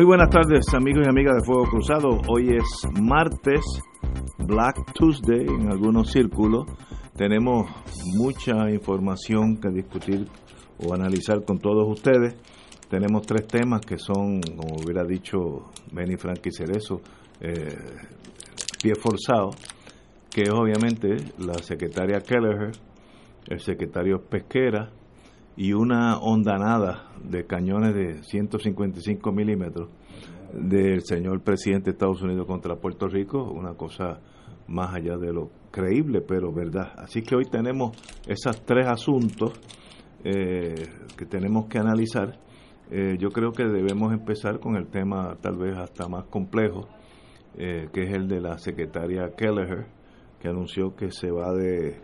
Muy buenas tardes amigos y amigas de Fuego Cruzado. Hoy es martes, Black Tuesday en algunos círculos. Tenemos mucha información que discutir o analizar con todos ustedes. Tenemos tres temas que son, como hubiera dicho Benny Frankie Cerezo, eh, pie forzado, que es obviamente la secretaria Kelleher, el secretario Pesquera, y una ondanada de cañones de 155 milímetros del señor presidente de Estados Unidos contra Puerto Rico, una cosa más allá de lo creíble, pero verdad. Así que hoy tenemos esos tres asuntos eh, que tenemos que analizar. Eh, yo creo que debemos empezar con el tema tal vez hasta más complejo, eh, que es el de la secretaria Kelleher, que anunció que se va de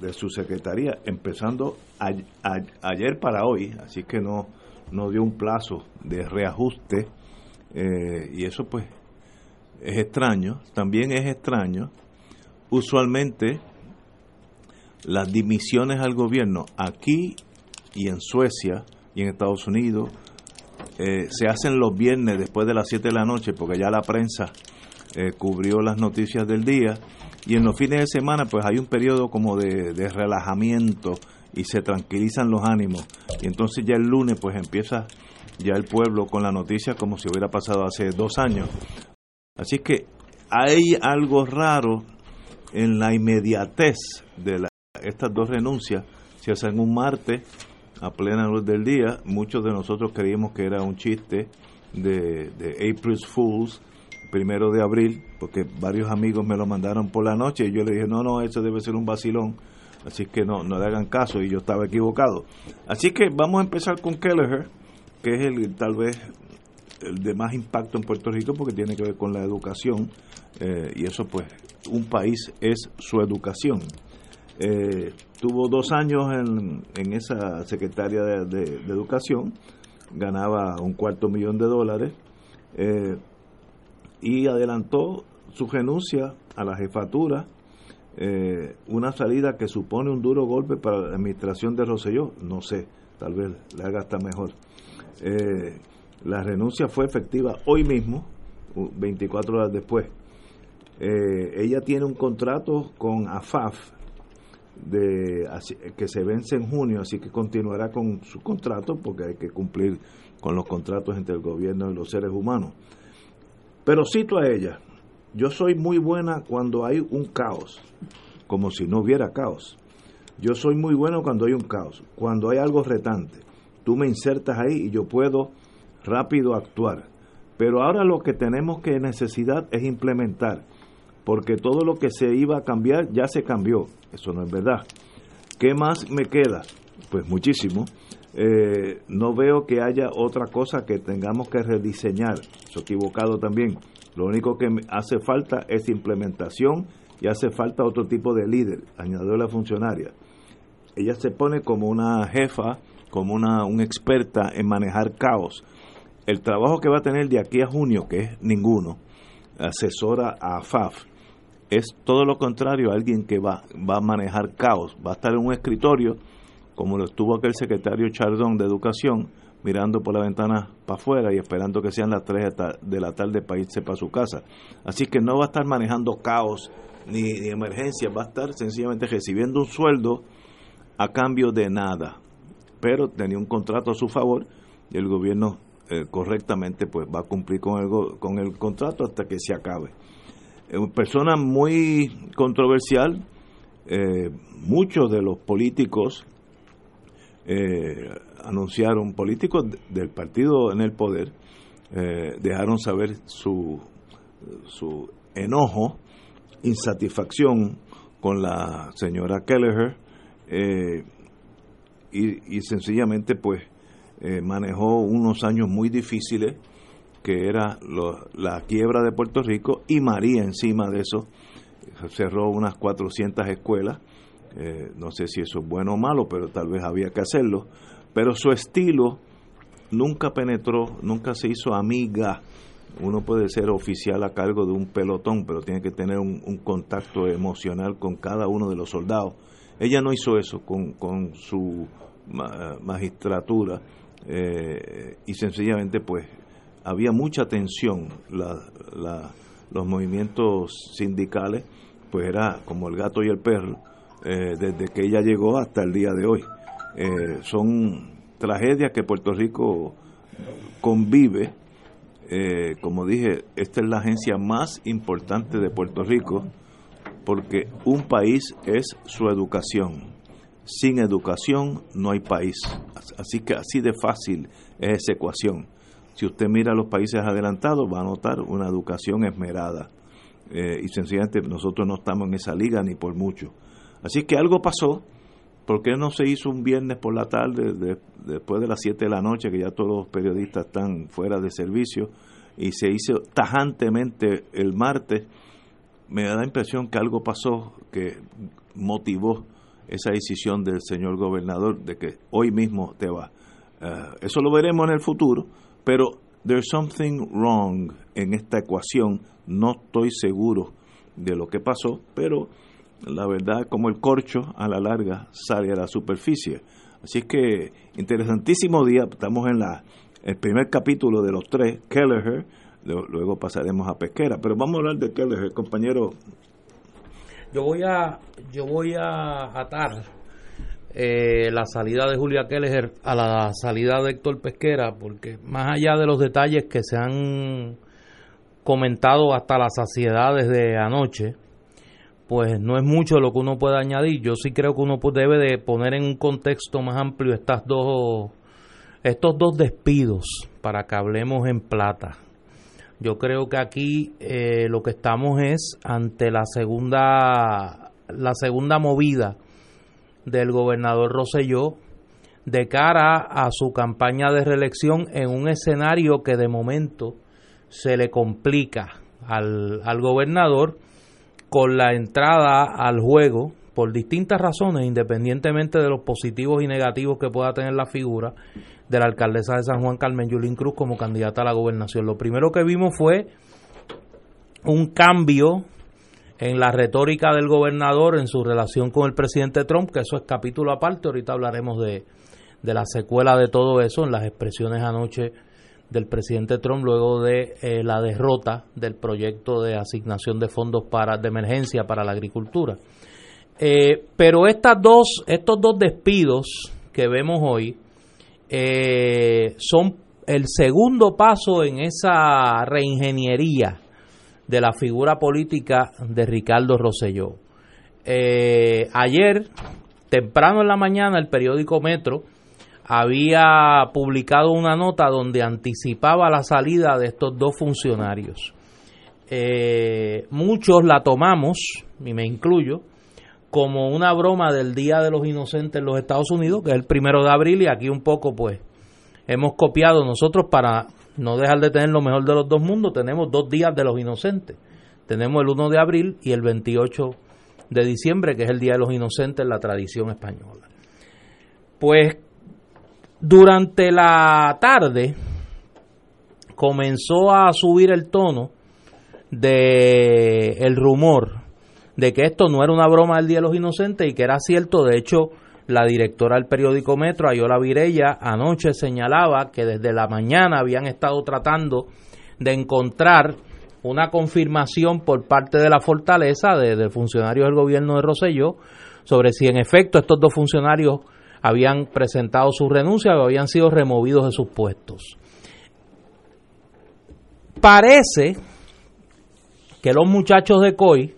de su secretaría, empezando ayer para hoy, así que no, no dio un plazo de reajuste eh, y eso pues es extraño, también es extraño, usualmente las dimisiones al gobierno aquí y en Suecia y en Estados Unidos eh, se hacen los viernes después de las 7 de la noche porque ya la prensa eh, cubrió las noticias del día. Y en los fines de semana pues hay un periodo como de, relajamiento y se tranquilizan los ánimos. Y entonces ya el lunes pues empieza ya el pueblo con la noticia como si hubiera pasado hace dos años. Así que hay algo raro en la inmediatez de estas dos renuncias. Se hacen un martes a plena luz del día. Muchos de nosotros creíamos que era un chiste de, de April's Fools primero de abril, porque varios amigos me lo mandaron por la noche y yo le dije, no, no, eso debe ser un vacilón, así que no, no le hagan caso y yo estaba equivocado. Así que vamos a empezar con Kelleher, que es el tal vez el de más impacto en Puerto Rico porque tiene que ver con la educación eh, y eso pues un país es su educación. Eh, tuvo dos años en, en esa secretaria de, educación, ganaba un cuarto millón de dólares. Eh, y adelantó su renuncia a la jefatura, eh, una salida que supone un duro golpe para la administración de Roselló, no sé, tal vez le haga hasta mejor. Eh, la renuncia fue efectiva hoy mismo, 24 horas después. Eh, ella tiene un contrato con AFAF que se vence en junio, así que continuará con su contrato porque hay que cumplir con los contratos entre el gobierno y los seres humanos. Pero cito a ella, yo soy muy buena cuando hay un caos, como si no hubiera caos. Yo soy muy bueno cuando hay un caos, cuando hay algo retante. Tú me insertas ahí y yo puedo rápido actuar. Pero ahora lo que tenemos que necesidad es implementar, porque todo lo que se iba a cambiar ya se cambió. Eso no es verdad. ¿Qué más me queda? Pues muchísimo. Eh, no veo que haya otra cosa que tengamos que rediseñar. Eso equivocado también. Lo único que hace falta es implementación y hace falta otro tipo de líder, añadió la funcionaria. Ella se pone como una jefa, como una, experta en manejar caos. El trabajo que va a tener de aquí a junio, que es ninguno, asesora a FAF, es todo lo contrario, alguien que va, va a manejar caos, va a estar en un escritorio como lo estuvo aquel secretario Chardón de Educación, mirando por la ventana para afuera y esperando que sean las 3 de la tarde para irse para su casa. Así que no va a estar manejando caos ni, emergencia, va a estar sencillamente recibiendo un sueldo a cambio de nada. Pero tenía un contrato a su favor y el gobierno eh, correctamente pues va a cumplir con el, con el contrato hasta que se acabe. una persona muy controversial, eh, muchos de los políticos eh, anunciaron, políticos del partido en el poder, eh, dejaron saber su, su enojo, insatisfacción con la señora Kelleher eh, y, sencillamente pues eh, manejó unos años muy difíciles que era la quiebra de Puerto Rico y María encima de eso cerró unas 400 escuelas no sé si eso es bueno o malo pero tal vez había que hacerlo pero su estilo nunca penetró, nunca se hizo amiga. Uno puede ser oficial a cargo de un pelotón, pero tiene que tener un, contacto emocional con cada uno de los soldados. Ella no hizo eso con, con su magistratura eh, y sencillamente pues había mucha tensión. los movimientos sindicales pues era como el gato y el perro eh, desde que ella llegó hasta el día de hoy. Eh, son tragedia que Puerto Rico convive. Eh, como dije, esta es la agencia más importante de Puerto Rico porque un país es su educación. Sin educación no hay país. Así que así de fácil es esa ecuación. Si usted mira los países adelantados va a notar una educación esmerada. Eh, y sencillamente nosotros no estamos en esa liga ni por mucho. Así que algo pasó ¿Por qué no se hizo un viernes por la tarde, después de las 7 de la noche, que ya todos los periodistas están fuera de servicio, y se hizo tajantemente el martes? Me da la impresión que algo pasó que motivó esa decisión del señor gobernador de que hoy mismo te va. Eh, eso lo veremos en el futuro, pero there's something wrong en esta ecuación. No estoy seguro de lo que pasó, pero la verdad como el corcho a la larga sale a la superficie. Así que interesantísimo día, estamos en la el primer capítulo de los tres, Kelleher, luego pasaremos a Pesquera, pero vamos a hablar de Kelleher, compañero. Yo voy a yo voy a atar eh, la salida de Julia Kelleher a la salida de Héctor Pesquera, porque más allá de los detalles que se han comentado hasta la saciedad desde anoche, pues no es mucho lo que uno puede añadir. Yo sí creo que uno debe de poner en un contexto más amplio estas dos, estos dos despidos para que hablemos en plata. Yo creo que aquí eh, lo que estamos es ante la segunda, la segunda movida del gobernador Roselló de cara a su campaña de reelección en un escenario que de momento se le complica al, al gobernador con la entrada al juego por distintas razones, independientemente de los positivos y negativos que pueda tener la figura de la alcaldesa de San Juan Carmen Yulín Cruz como candidata a la gobernación. Lo primero que vimos fue un cambio en la retórica del gobernador en su relación con el presidente Trump, que eso es capítulo aparte, ahorita hablaremos de, de la secuela de todo eso en las expresiones anoche del presidente Trump luego de eh, la derrota del proyecto de asignación de fondos para de emergencia para la agricultura. Eh, pero estas dos, estos dos despidos que vemos hoy eh, son el segundo paso en esa reingeniería de la figura política de Ricardo Rosselló. ayer, temprano en la mañana, el periódico Metro había publicado una nota donde anticipaba la salida de estos dos funcionarios. Eh, muchos la tomamos, y me incluyo, como una broma del Día de los Inocentes en los Estados Unidos, que es el primero de abril, y aquí un poco pues hemos copiado nosotros para no dejar de tener lo mejor de los dos mundos, tenemos dos días de los inocentes. Tenemos el 1 de abril y el 28 de diciembre, que es el Día de los Inocentes en la tradición española. Pues durante la tarde comenzó a subir el tono de el rumor de que esto no era una broma del Día de los Inocentes y que era cierto. De hecho, la directora del periódico Metro, Ayola Virella, anoche señalaba que desde la mañana habían estado tratando de encontrar una confirmación por parte de la fortaleza de, de funcionarios del gobierno de Roselló sobre si en efecto estos dos funcionarios habían presentado su renuncia o habían sido removidos de sus puestos. Parece que los muchachos de COI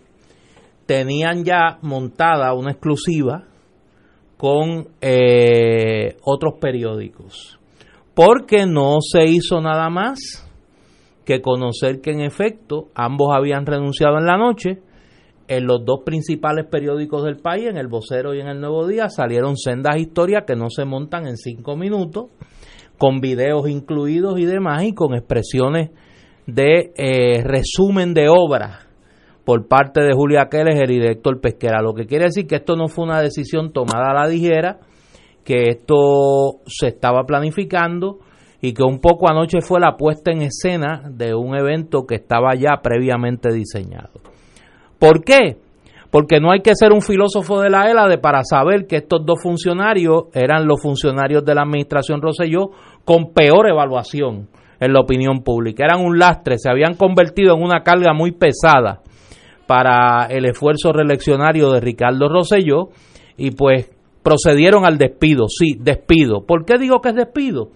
tenían ya montada una exclusiva con eh, otros periódicos, porque no se hizo nada más que conocer que en efecto ambos habían renunciado en la noche. En los dos principales periódicos del país, en el Vocero y en el Nuevo Día, salieron sendas historias que no se montan en cinco minutos, con videos incluidos y demás, y con expresiones de eh, resumen de obra por parte de Julia Keller y director Pesquera. Lo que quiere decir que esto no fue una decisión tomada a la ligera, que esto se estaba planificando y que un poco anoche fue la puesta en escena de un evento que estaba ya previamente diseñado. ¿Por qué? Porque no hay que ser un filósofo de la ELA para saber que estos dos funcionarios eran los funcionarios de la administración Roselló con peor evaluación en la opinión pública. Eran un lastre, se habían convertido en una carga muy pesada para el esfuerzo reeleccionario de Ricardo Rosselló y pues procedieron al despido, sí, despido. ¿Por qué digo que es despido?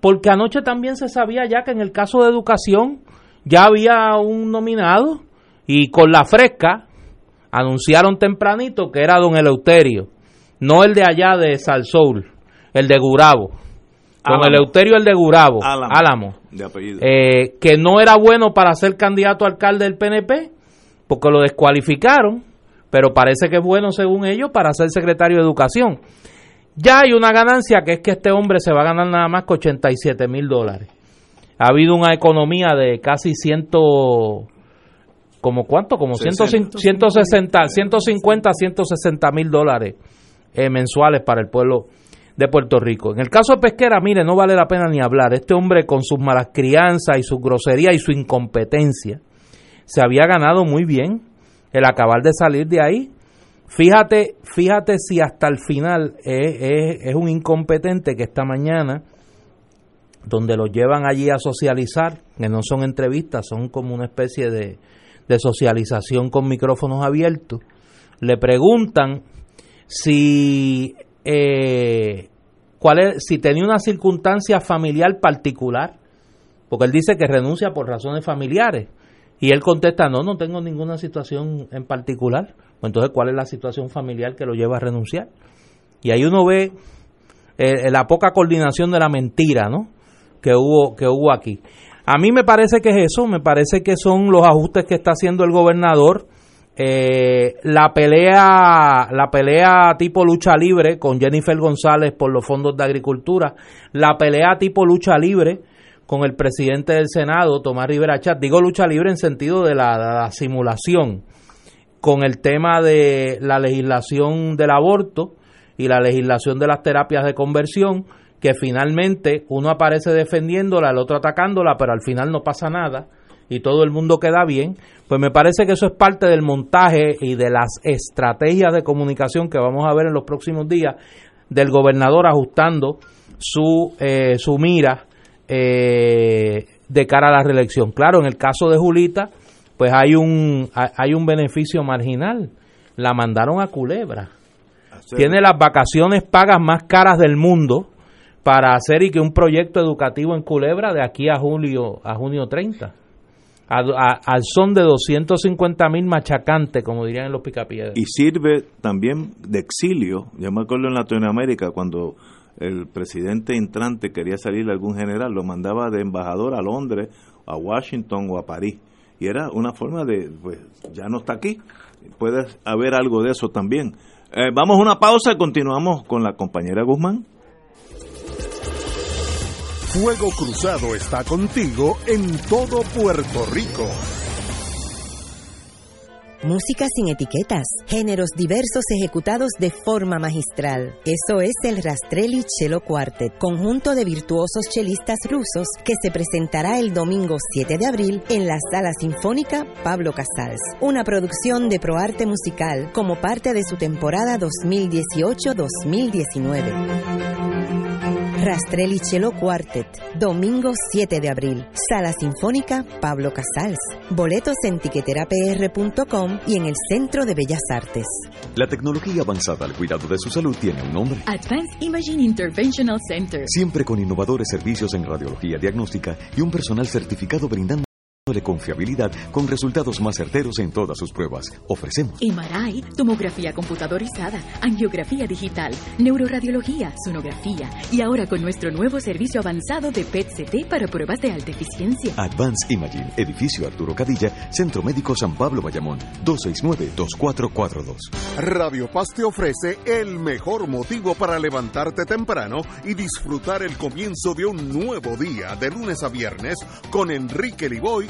Porque anoche también se sabía ya que en el caso de educación ya había un nominado y con la fresca anunciaron tempranito que era don Eleuterio, no el de allá de Salsoul, el de Gurabo. Don Eleuterio el de Gurabo, Álamo, de apellido. Eh, que no era bueno para ser candidato a alcalde del PNP porque lo descualificaron, pero parece que es bueno según ellos para ser secretario de Educación. Ya hay una ganancia que es que este hombre se va a ganar nada más que 87 mil dólares. Ha habido una economía de casi ciento, como cuánto, como 160, 160, 150, 160 mil dólares eh, mensuales para el pueblo de Puerto Rico. En el caso de Pesquera, mire, no vale la pena ni hablar. Este hombre con sus malas crianzas y su grosería y su incompetencia, se había ganado muy bien el acabar de salir de ahí. Fíjate, fíjate si hasta el final es, un incompetente que esta mañana, donde lo llevan allí a socializar, que no son entrevistas, son como una especie de, socialización con micrófonos abiertos, le preguntan si, eh, cuál es, si tenía una circunstancia familiar particular, porque él dice que renuncia por razones familiares. Y él contesta, no, no tengo ninguna situación en particular. Pues entonces, ¿cuál es la situación familiar que lo lleva a renunciar? Y ahí uno ve eh, la poca coordinación de la mentira, ¿no? Que hubo, que hubo aquí. A mí me parece que es eso, me parece que son los ajustes que está haciendo el gobernador. Eh, la pelea la pelea tipo lucha libre con Jennifer González por los fondos de agricultura la pelea tipo lucha libre con el presidente del Senado, Tomás Rivera Chat. Digo lucha libre en sentido de la, simulación, con el tema de la legislación del aborto y la legislación de las terapias de conversión, que finalmente uno aparece defendiéndola, el otro atacándola, pero al final no pasa nada y todo el mundo queda bien, pues me parece que eso es parte del montaje y de las estrategias de comunicación que vamos a ver en los próximos días del gobernador ajustando su, eh, su mira eh, de cara a la reelección. Claro, en el caso de Julita, pues hay un, hay un beneficio marginal. La mandaron a Culebra. Tiene las vacaciones pagas más caras del mundo para hacer y que un proyecto educativo en Culebra de aquí a julio a junio 30 al son de 250 mil machacantes como dirían en los picapiedras y sirve también de exilio yo me acuerdo en Latinoamérica cuando el presidente entrante quería salir algún general, lo mandaba de embajador a Londres, a Washington o a París. Y era una forma de, pues ya no está aquí, puede haber algo de eso también. Eh, vamos a una pausa y continuamos con la compañera Guzmán. Fuego Cruzado está contigo en todo Puerto Rico. Música sin etiquetas, géneros diversos ejecutados de forma magistral. Eso es el Rastrelli Cello Quartet, conjunto de virtuosos chelistas rusos que se presentará el domingo 7 de abril en la Sala Sinfónica Pablo Casals. Una producción de ProArte Musical como parte de su temporada 2018-2019. Rastrelli Cello Quartet, domingo 7 de abril, Sala Sinfónica Pablo Casals. Boletos en tiqueterapr.com y en el Centro de Bellas Artes. La tecnología avanzada al cuidado de su salud tiene un nombre. Advanced Imaging Interventional Center. Siempre con innovadores servicios en radiología diagnóstica y un personal certificado brindando de confiabilidad con resultados más certeros en todas sus pruebas. Ofrecemos MRI, tomografía computadorizada, angiografía digital, neuroradiología, sonografía y ahora con nuestro nuevo servicio avanzado de PET-CT para pruebas de alta eficiencia. Advanced Imaging, edificio Arturo Cadilla, Centro Médico San Pablo Bayamón, 269-2442. Radio Paz te ofrece el mejor motivo para levantarte temprano y disfrutar el comienzo de un nuevo día de lunes a viernes con Enrique Liboy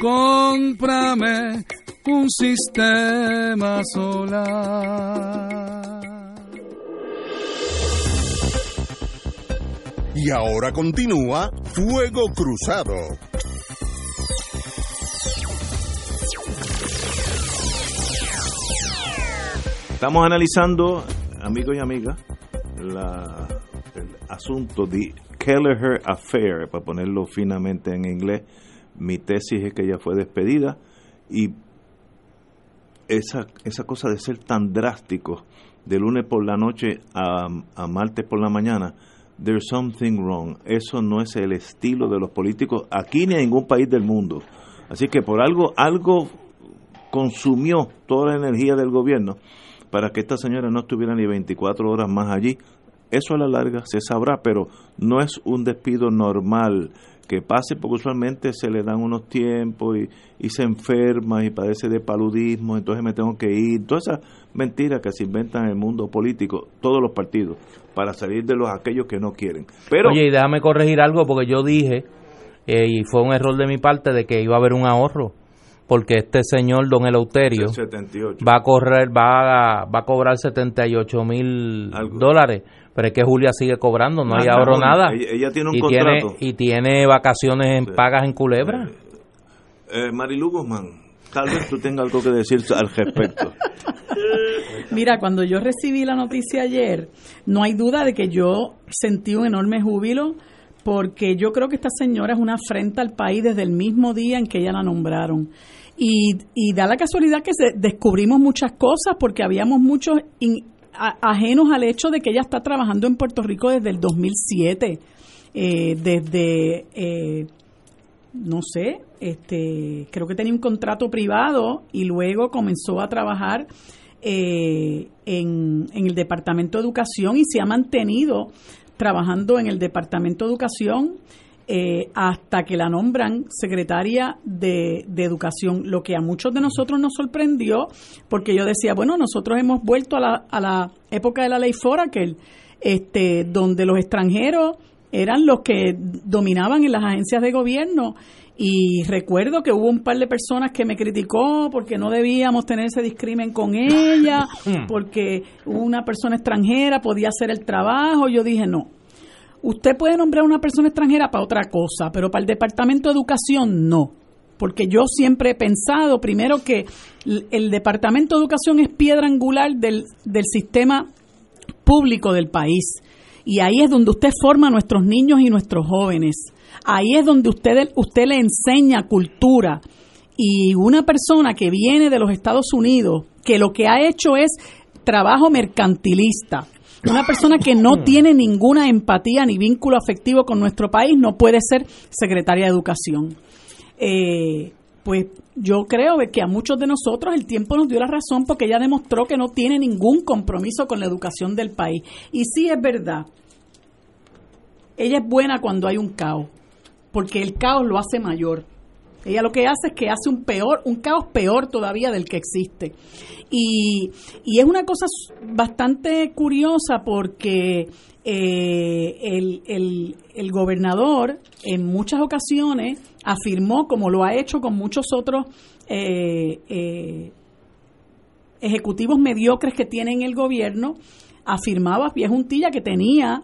Cómprame un sistema solar. Y ahora continúa Fuego Cruzado. Estamos analizando, amigos y amigas, la, el asunto de Kelleher Affair, para ponerlo finamente en inglés. Mi tesis es que ella fue despedida y esa, esa cosa de ser tan drástico de lunes por la noche a, a martes por la mañana, there's something wrong. Eso no es el estilo de los políticos aquí ni en ningún país del mundo. Así que por algo, algo consumió toda la energía del gobierno para que esta señora no estuviera ni 24 horas más allí. Eso a la larga se sabrá, pero no es un despido normal que pase, porque usualmente se le dan unos tiempos y, y se enferma y padece de paludismo, entonces me tengo que ir. Todas esas mentiras que se inventan en el mundo político, todos los partidos, para salir de los aquellos que no quieren. Pero Oye, y déjame corregir algo porque yo dije, eh, y fue un error de mi parte, de que iba a haber un ahorro. Porque este señor, don Eleuterio, 78. va a correr, va a, va a cobrar 78 mil dólares. Pero es que Julia sigue cobrando, no hay Ah, ahorro no, nada. ella- ella tiene un y contrato. Tiene, y tiene vacaciones en Sí. pagas en Culebra. Eh, Marilu Guzmán, tal vez tú tengas algo que decir al respecto. Mira, cuando yo recibí la noticia ayer, no hay duda de que yo sentí un enorme júbilo porque yo creo que esta señora es una afrenta al país desde el mismo día en que ella la nombraron. Y, y da la casualidad que descubrimos muchas cosas porque habíamos muchos ajenos al hecho de que ella está trabajando en Puerto Rico desde el 2007, eh, desde... eh, no sé, este, creo que tenía un contrato privado y luego comenzó a trabajar eh, en, en el Departamento de Educación y se ha mantenido trabajando en el Departamento de Educación eh, hasta que la nombran secretaria de, de Educación, lo que a muchos de nosotros nos sorprendió, porque yo decía, bueno, nosotros hemos vuelto a la, a la época de la ley Foraker, este, donde los extranjeros eran los que dominaban en las agencias de gobierno. Y recuerdo que hubo un par de personas que me criticó porque no debíamos tener ese discrimen con ella, porque una persona extranjera podía hacer el trabajo. Yo dije, no, usted puede nombrar a una persona extranjera para otra cosa, pero para el Departamento de Educación no. Porque yo siempre he pensado, primero, que el Departamento de Educación es piedra angular del, del sistema público del país. Y ahí es donde usted forma a nuestros niños y nuestros jóvenes. Ahí es donde usted, usted le enseña cultura. Y una persona que viene de los Estados Unidos, que lo que ha hecho es trabajo mercantilista, una persona que no tiene ninguna empatía ni vínculo afectivo con nuestro país, no puede ser secretaria de Educación. Eh, pues yo creo que a muchos de nosotros el tiempo nos dio la razón porque ella demostró que no tiene ningún compromiso con la educación del país. Y sí es verdad, ella es buena cuando hay un caos, porque el caos lo hace mayor. Ella lo que hace es que hace un peor, un caos peor todavía del que existe. Y, y es una cosa bastante curiosa porque eh, el, el, el, gobernador en muchas ocasiones afirmó, como lo ha hecho con muchos otros eh, eh, ejecutivos mediocres que tienen el gobierno, afirmaba Pie Juntilla que tenía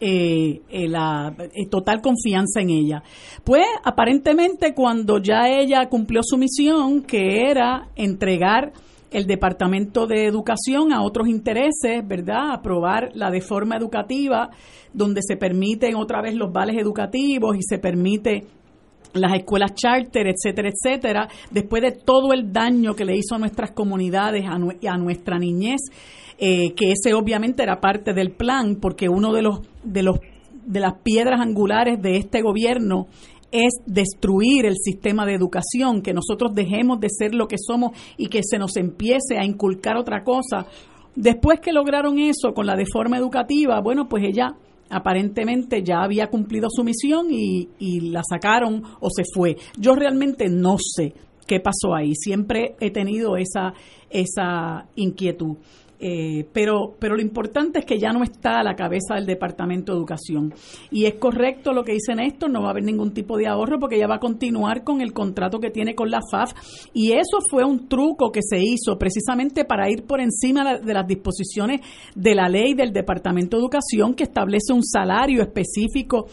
eh, eh, la eh, total confianza en ella. Pues aparentemente cuando ya ella cumplió su misión, que era entregar el Departamento de Educación a otros intereses, ¿verdad? Aprobar la de forma educativa, donde se permiten otra vez los vales educativos y se permite las escuelas charter, etcétera, etcétera, después de todo el daño que le hizo a nuestras comunidades, a nuestra niñez, eh, que ese obviamente era parte del plan, porque uno de los de los de las piedras angulares de este gobierno es destruir el sistema de educación, que nosotros dejemos de ser lo que somos y que se nos empiece a inculcar otra cosa. Después que lograron eso con la deforma educativa, bueno, pues ella aparentemente ya había cumplido su misión y, y la sacaron o se fue. Yo realmente no sé qué pasó ahí. Siempre he tenido esa, esa inquietud. Eh, pero, pero lo importante es que ya no está a la cabeza del Departamento de Educación. Y es correcto lo que dice Néstor, no va a haber ningún tipo de ahorro porque ella va a continuar con el contrato que tiene con la FAF. Y eso fue un truco que se hizo precisamente para ir por encima de las disposiciones de la ley del Departamento de Educación que establece un salario específico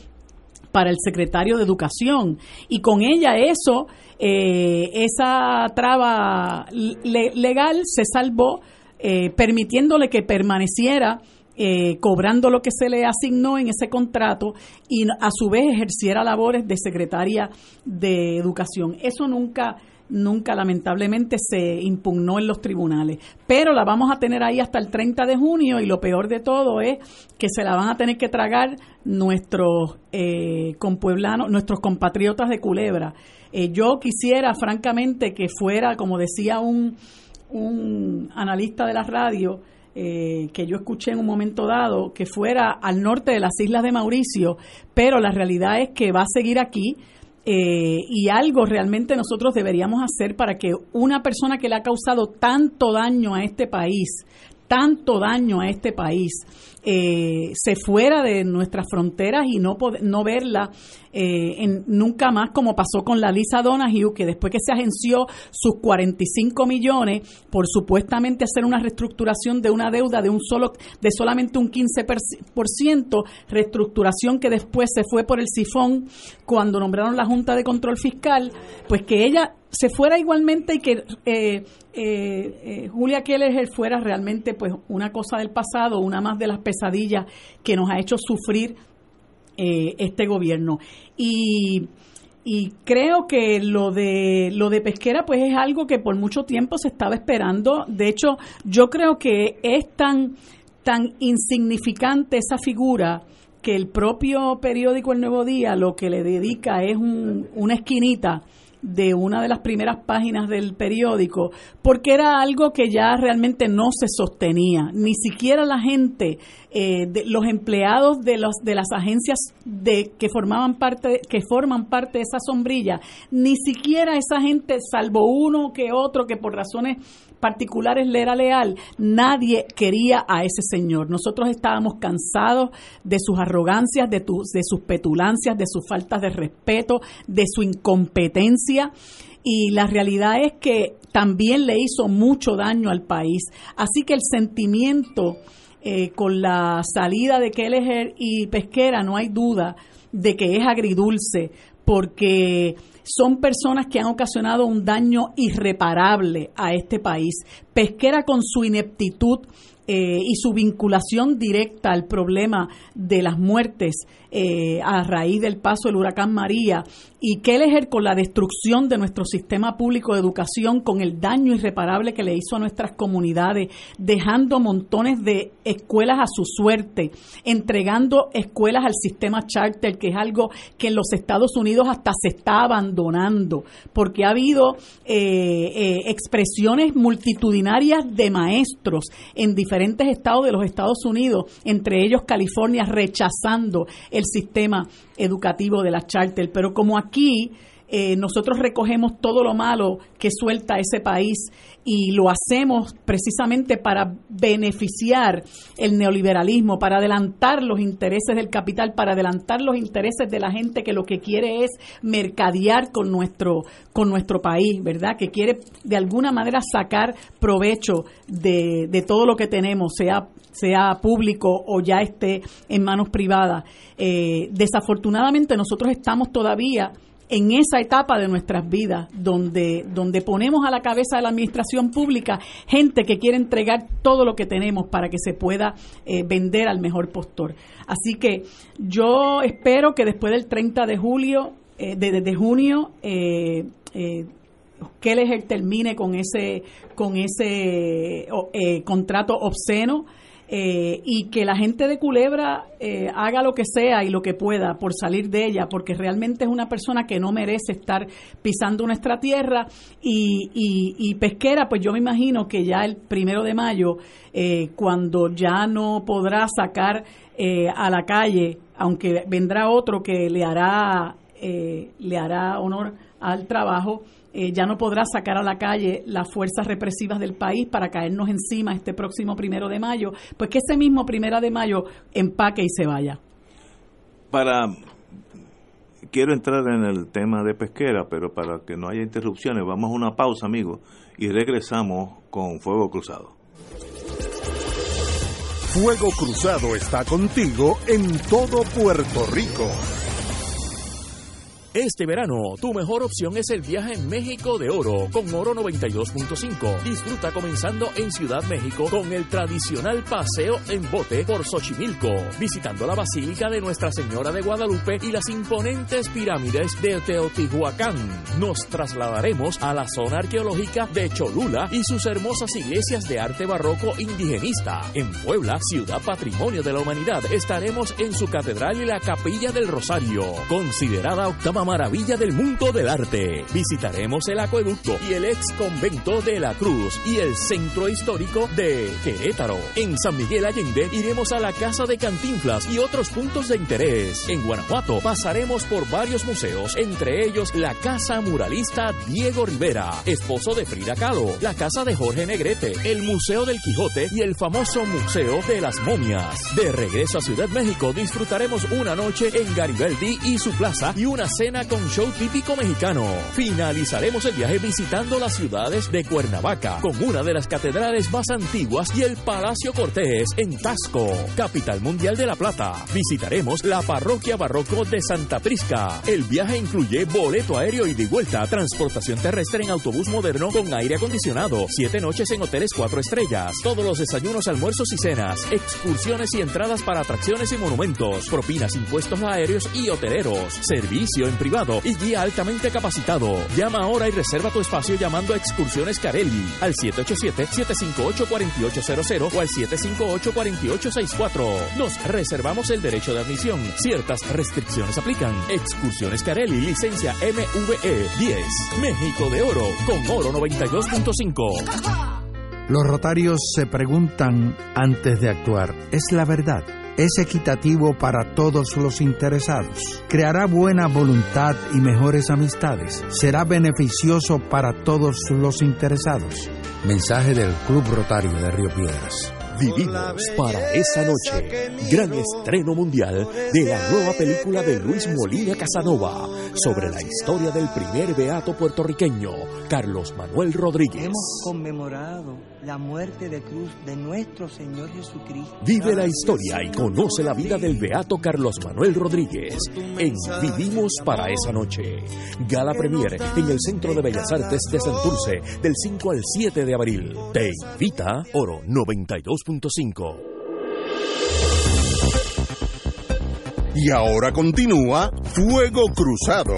para el secretario de Educación. Y con ella eso, eh, esa traba legal se salvó eh, permitiéndole que permaneciera eh, cobrando lo que se le asignó en ese contrato y a su vez ejerciera labores de secretaria de educación. Eso nunca nunca lamentablemente se impugnó en los tribunales, pero la vamos a tener ahí hasta el 30 de junio y lo peor de todo es que se la van a tener que tragar nuestros eh, compueblanos, nuestros compatriotas de Culebra. Eh, yo quisiera francamente que fuera, como decía un un analista de la radio eh, que yo escuché en un momento dado que fuera al norte de las islas de Mauricio, pero la realidad es que va a seguir aquí. Eh, y algo realmente nosotros deberíamos hacer para que una persona que le ha causado tanto daño a este país, tanto daño a este país, eh, se fuera de nuestras fronteras y no, no verla eh, en, nunca más como pasó con la Lisa Donahue, que después que se agenció sus 45 millones por supuestamente hacer una reestructuración de una deuda de un solo de solamente un 15%, reestructuración que después se fue por el sifón cuando nombraron la Junta de Control Fiscal, pues que ella se fuera igualmente y que eh, eh, eh, Julia Keller fuera realmente pues una cosa del pasado, una más de las pesadillas que nos ha hecho sufrir este gobierno. Y, y creo que lo de lo de pesquera pues es algo que por mucho tiempo se estaba esperando. De hecho, yo creo que es tan tan insignificante esa figura que el propio periódico El Nuevo Día lo que le dedica es un, una esquinita de una de las primeras páginas del periódico, porque era algo que ya realmente no se sostenía. Ni siquiera la gente, eh, de, los empleados de, los, de las agencias de, que, formaban parte, que forman parte de esa sombrilla, ni siquiera esa gente, salvo uno que otro que por razones particulares le era leal, nadie quería a ese señor. Nosotros estábamos cansados de sus arrogancias, de, de sus petulancias, de sus faltas de respeto, de su incompetencia y la realidad es que también le hizo mucho daño al país. Así que el sentimiento eh, con la salida de Kelleher y Pesquera, no hay duda de que es agridulce, porque son personas que han ocasionado un daño irreparable a este país. Pesquera con su ineptitud eh, y su vinculación directa al problema de las muertes eh, a raíz del paso del huracán María y Kelleher con la destrucción de nuestro sistema público de educación, con el daño irreparable que le hizo a nuestras comunidades, dejando montones de escuelas a su suerte, entregando escuelas al sistema charter, que es algo que en los Estados Unidos hasta se está abandonando, porque ha habido eh, expresiones multitudinarias de maestros en diferentes estados de los Estados Unidos, entre ellos California, rechazando el sistema educativo de la charter. Pero como aquí eh, nosotros recogemos todo lo malo que suelta ese país y lo hacemos precisamente para beneficiar el neoliberalismo, para adelantar los intereses del capital, para adelantar los intereses de la gente que lo que quiere es mercadear con nuestro con nuestro país, ¿verdad? Que quiere de alguna manera sacar provecho de, de todo lo que tenemos, sea sea público o ya esté en manos privadas. Eh, desafortunadamente nosotros estamos todavía en esa etapa de nuestras vidas donde, donde ponemos a la cabeza de la administración pública gente que quiere entregar todo lo que tenemos para que se pueda eh, vender al mejor postor. Así que yo espero que después del 30 de julio, eh, de, junio, eh, eh termine con ese, con ese contrato obsceno eh, y que la gente de Culebra eh, haga lo que sea y lo que pueda por salir de ella, porque realmente es una persona que no merece estar pisando nuestra tierra. Y, y, pesquera, pues yo me imagino que ya el primero de mayo, eh, cuando ya no podrá sacar a la calle, aunque vendrá otro que le hará, le hará honor al trabajo, eh, ya no podrá sacar a la calle las fuerzas represivas del país para caernos encima este próximo primero de mayo, pues que ese mismo primero de mayo empaque y se vaya. Para quiero entrar en el tema de pesquera, pero para que no haya interrupciones, vamos a una pausa, amigos, y regresamos con Fuego Cruzado. Fuego Cruzado está contigo en todo Puerto Rico. Este verano, tu mejor opción es el viaje en México de Oro con Oro 92.5. Disfruta comenzando en Ciudad México con el tradicional paseo en bote por Xochimilco, visitando la Basílica de Nuestra Señora de Guadalupe y las imponentes pirámides de Teotihuacán. Nos trasladaremos a la zona arqueológica de Cholula y sus hermosas iglesias de arte barroco indigenista. En Puebla, ciudad patrimonio de la humanidad, estaremos en su catedral y la capilla del Rosario, considerada octava maravilla del mundo del arte. Visitaremos el acueducto y el ex convento de la Cruz y el centro histórico de Querétaro. En San Miguel Allende iremos a la Casa de Cantinflas y otros puntos de interés. En Guanajuato pasaremos por varios museos, entre ellos la Casa Muralista Diego Rivera, esposo de Frida Kahlo, la Casa de Jorge Negrete, el Museo del Quijote y el famoso Museo de las Momias. De regreso a Ciudad México disfrutaremos una noche en Garibaldi y su plaza y una cena con show típico mexicano. Finalizaremos el viaje visitando las ciudades de Cuernavaca, con una de las catedrales más antiguas y el Palacio Cortés en Tasco, capital mundial de La Plata. Visitaremos la parroquia barroco de Santa Prisca. El viaje incluye boleto aéreo y de vuelta, transportación terrestre en autobús moderno con aire acondicionado, siete noches en hoteles cuatro estrellas, todos los desayunos, almuerzos y cenas, excursiones y entradas para atracciones y monumentos, propinas, impuestos aéreos y hoteleros, servicio en privado y guía altamente capacitado. Llama ahora y reserva tu espacio llamando a Excursiones Carelli al 787-758-4800 o al 758-4864. Nos reservamos el derecho de admisión. Ciertas restricciones aplican. Excursiones Carelli, licencia MVE 10. México de Oro con Oro 92.5. Los rotarios se preguntan antes de actuar, ¿es la verdad? Es equitativo para todos los interesados, creará buena voluntad y mejores amistades, será beneficioso para todos los interesados. Mensaje del Club Rotario de Río Piedras. Vivimos para esa noche. Gran estreno mundial de la nueva película de Luis Molina Casanova sobre la historia del primer beato puertorriqueño, Carlos Manuel Rodríguez. Hemos conmemorado la muerte de cruz de nuestro Señor Jesucristo. Vive la historia y conoce la vida del beato Carlos Manuel Rodríguez en Vivimos para esa noche. Gala Premier en el Centro de Bellas Artes de Santurce del 5 al 7 de abril. Te invita Oro 92. Y ahora continúa Fuego Cruzado.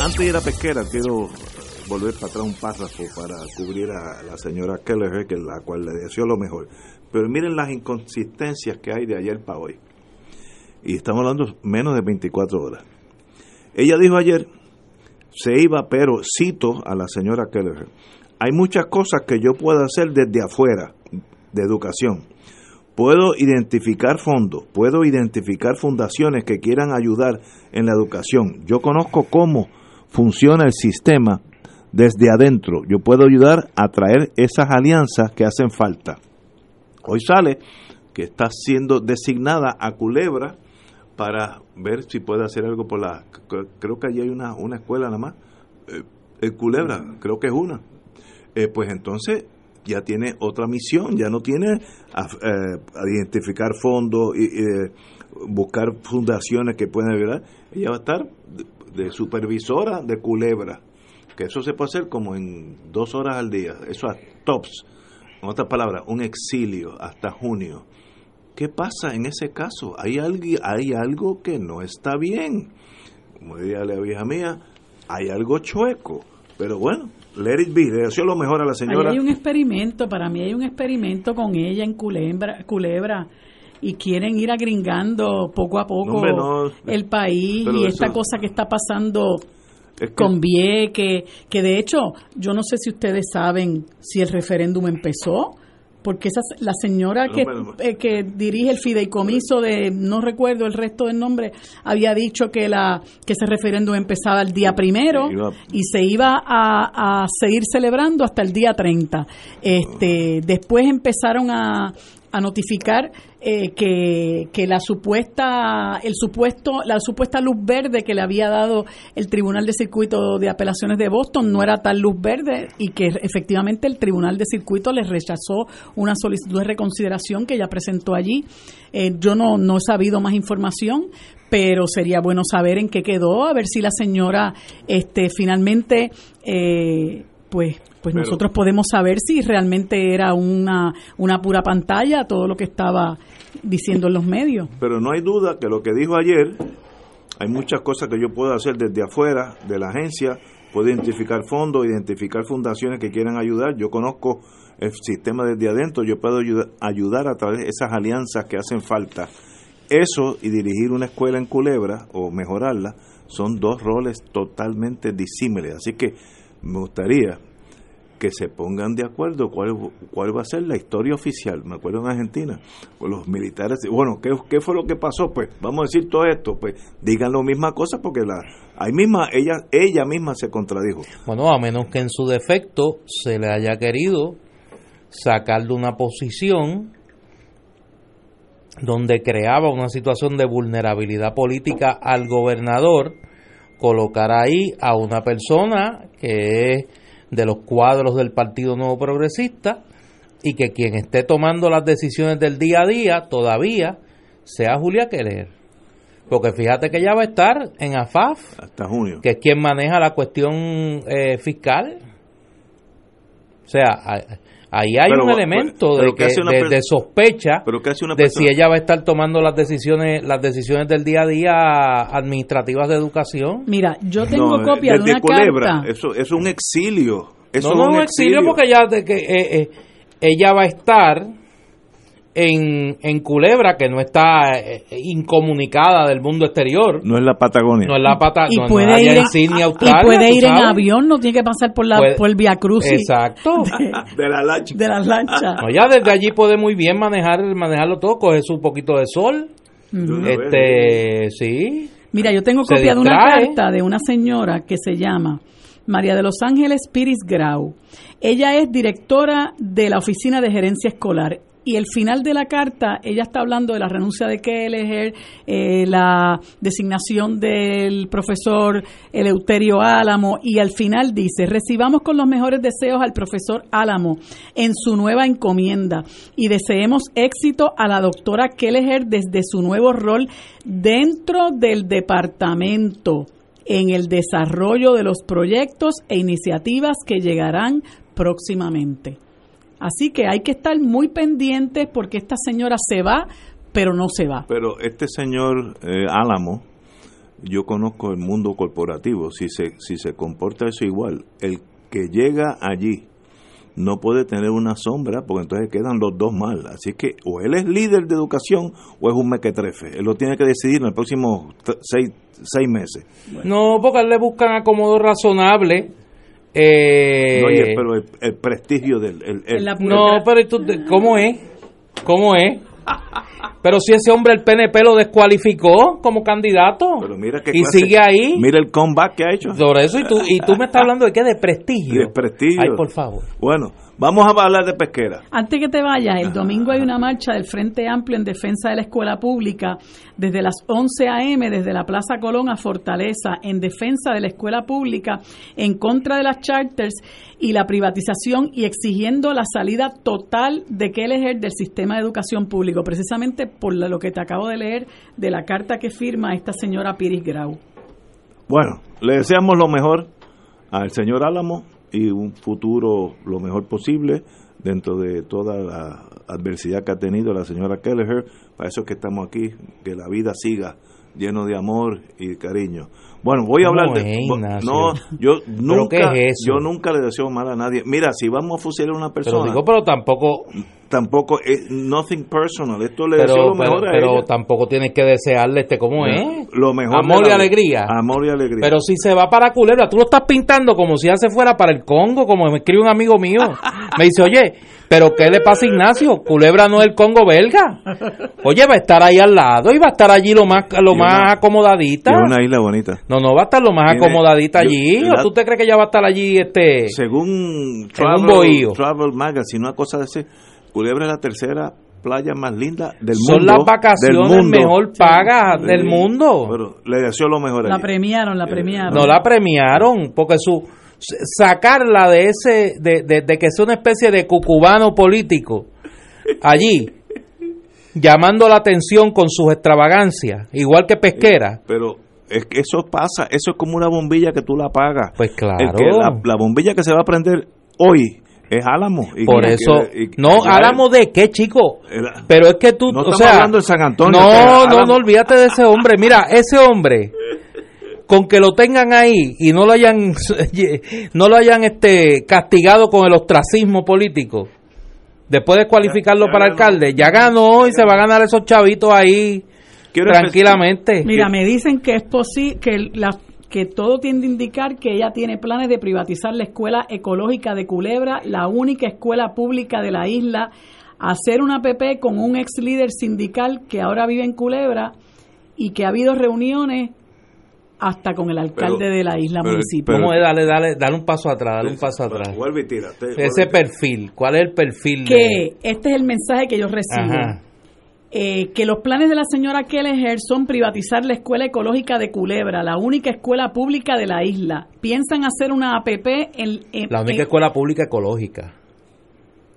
Antes de ir a pesquera, quiero volver para atrás un párrafo para cubrir a la señora Keller, que la cual le deseo lo mejor. Pero miren las inconsistencias que hay de ayer para hoy. Y estamos hablando menos de 24 horas. Ella dijo ayer, se iba, pero cito a la señora Keller, hay muchas cosas que yo puedo hacer desde afuera de educación. puedo identificar fondos, puedo identificar fundaciones que quieran ayudar en la educación. Yo conozco cómo funciona el sistema desde adentro. Yo puedo ayudar a traer esas alianzas que hacen falta. Hoy sale que está siendo designada a Culebra para ver si puede hacer algo por la... Creo que allí hay una, una escuela nada más. Eh, Culebra, creo que es una. Eh, pues entonces ya tiene otra misión, ya no tiene a, eh, identificar fondos y buscar fundaciones que puedan ayudar. Ella va a estar de supervisora de Culebra que eso se puede hacer como en dos horas al día, eso a tops, en otras palabras, un exilio hasta junio. ¿Qué pasa en ese caso? Hay algo, hay algo que no está bien. Como diría la vieja mía, hay algo chueco. Pero bueno, let it be. Le deseo lo mejor a la señora. hay un experimento, para mí hay un experimento con ella en Culebra, Culebra y quieren ir agringando poco a poco el país y esta cosa que está pasando con Vieque, que de hecho, yo no sé si ustedes saben si el referéndum empezó, porque esa, la señora que, eh, que dirige el fideicomiso de, no recuerdo el resto del nombre, había dicho que, la, que ese referéndum empezaba el día primero y se iba a, a seguir celebrando hasta el día 30. Este, después empezaron a, a notificar eh, que, que, la supuesta el supuesto la supuesta luz verde que le había dado el Tribunal de Circuito de Apelaciones de Boston no era tal luz verde y que efectivamente el Tribunal de Circuito les rechazó una solicitud de reconsideración que ella presentó allí. Eh, yo no, no he sabido más información, pero sería bueno saber en qué quedó, a ver si la señora este finalmente eh, pues pues nosotros podemos saber si realmente era una, una pura pantalla todo lo que estaba diciendo en los medios. Pero no hay duda que lo que dijo ayer, hay muchas cosas que yo puedo hacer desde afuera de la agencia, puedo identificar fondos, identificar fundaciones que quieran ayudar, yo conozco el sistema desde adentro, yo puedo ayudar, ayudar a través de esas alianzas que hacen falta. Eso y dirigir una escuela en Culebra o mejorarla son dos roles totalmente disímiles. Así que me gustaría que se pongan de acuerdo cuál, cuál va a ser la historia oficial. Me acuerdo en Argentina, con los militares, bueno, ¿qué, ¿qué, fue lo que pasó? Pues vamos a decir todo esto, pues digan la misma cosa porque la ahí misma ella ella misma se contradijo. Bueno, a menos que en su defecto se le haya querido sacar de una posición donde creaba una situación de vulnerabilidad política al gobernador, colocar ahí a una persona que es de los cuadros del Partido Nuevo Progresista y que quien esté tomando las decisiones del día a día todavía sea Julia Keller. Porque fíjate que ella va a estar en AFAF, hasta junio, que es quien maneja la cuestión eh, fiscal. O sea, ahí hay un elemento de, de, sospecha de si ella va a estar tomando las decisiones las decisiones del día a día administrativas de educación. Mira, yo tengo copia de una carta. Eso, es un exilio. Eso no, no es un exilio, porque ella, de que, eh, eh, ella va a estar en, en Culebra, que no está eh, incomunicada del mundo exterior. No es la Patagonia. No es la Patagonia. Y puede ir, y puede ir en avión, no tiene que pasar por, la, por el Via Cruz. Exacto. De, la lancha. De las lanchas. ya desde allí puede muy bien manejar manejarlo todo, coge su poquito de sol. Este, sí. Mira, yo tengo copia de una carta de una señora que se llama María de los Ángeles Piris Grau. Ella es directora de la Oficina de Gerencia Escolar y el final de la carta, ella está hablando de la renuncia de Kelleher, eh, la designación del profesor Eleuterio Álamo, y al final dice, recibamos con los mejores deseos al profesor Álamo en su nueva encomienda y deseemos éxito a la doctora Kelleher desde su nuevo rol dentro del departamento en el desarrollo de los proyectos e iniciativas que llegarán próximamente. Así que hay que estar muy pendientes porque esta señora se va, pero no se va. Pero este señor eh, Álamo, yo conozco el mundo corporativo, si se, si se comporta eso igual, el que llega allí no puede tener una sombra porque entonces quedan los dos mal. Así que o él es líder de educación o es un mequetrefe. Él lo tiene que decidir en los próximos seis, seis meses. No, porque él le buscan acomodo razonable eh, no, pero el, prestigio del... no, pero ¿cómo es? ¿Cómo es? Pero si ese hombre el PNP lo descualificó como candidato Pero mira qué y clase- sigue ahí. Mira el comeback que ha hecho. Sobre eso y tú y tú me estás hablando de qué de prestigio. De prestigio. Ay, por favor. Bueno, vamos a hablar de pesquera. Antes que te vayas, el domingo hay una marcha del Frente Amplio en defensa de la escuela pública desde las 11 a.m. desde la Plaza Colón a Fortaleza en defensa de la escuela pública en contra de las charters y la privatización y exigiendo la salida total de Kelleher del sistema de educación público, precisamente por lo que te acabo de leer de la carta que firma esta señora Piris Grau. Bueno, le deseamos lo mejor al señor Álamo y un futuro lo mejor posible dentro de toda la adversidad que ha tenido la señora Kelleher. Para eso es que estamos aquí, que la vida siga lleno de amor y cariño. Bueno, voy a ¿Cómo hablar de bo- Ignacio? no, yo ¿Pero nunca es yo nunca le deseo mal a nadie. Mira, si vamos a fusilar a una Pero persona, digo, pero tampoco tampoco es nothing personal. Esto le pero, deseo lo pero, mejor a pero ella. tampoco tienes que desearle este cómo es. Lo mejor Amor y alegría. Amor y alegría. Pero si se va para Culebra, tú lo estás pintando como si ya se fuera para el Congo, como me escribe un amigo mío. Me dice, oye, ¿pero qué le pasa a Ignacio? Culebra no es el Congo belga. Oye, va a estar ahí al lado y va a estar allí lo más, lo Y más una- acomodadita. Es una isla bonita. No, no, va a estar lo más Tiene- acomodadita yo- allí. la- ¿O tú te crees que ya va a estar allí este Según un bohío. Travel, Travel Magazine, una cosa de ese, Culebra es la tercera playa más linda del Son mundo. las vacaciones del mundo. mejor pagas del Sí. mundo. Pero le deseo lo mejor a La premiaron, la premiaron. No la premiaron, porque su sacarla de ese, de, de, de que es una especie de cucubano político allí, llamando la atención con sus extravagancias, igual que pesquera. Pero es que eso pasa, eso es como una bombilla que tú la apagas. Pues claro. El que la, la bombilla que se va a prender hoy es Álamo. Y Por que- eso, y- no, Álamo de qué, chico. Era- Pero es que tú, No o estamos sea, hablando de San Antonio, No, que no, no, olvídate de ese hombre. Mira, ese hombre, con que lo tengan ahí y no lo hayan, no lo hayan este castigado con el ostracismo político, después de cualificarlo ya para ganó. alcalde, ya ganó y se va a ganar esos chavitos ahí Quiero tranquilamente. Mira, me dicen que es posible que la que todo tiende a indicar que ella tiene planes de privatizar la escuela ecológica de Culebra, la única escuela pública de la isla, hacer una PP con un ex líder sindical que ahora vive en Culebra y que ha habido reuniones hasta con el alcalde Pero- de la isla pero- municipio. ¿Cómo es? Dale, dale, dale un paso atrás, dale un paso atrás. Vuelve y tírate. Ese perfil, ¿cuál es el perfil? de- que este es el mensaje que yo recibo. Ajá. Eh, que los planes de la señora Kelleher son privatizar la escuela ecológica de Culebra, la única escuela pública de la isla. Piensan hacer una APP en... en- La única en- escuela pública ecológica.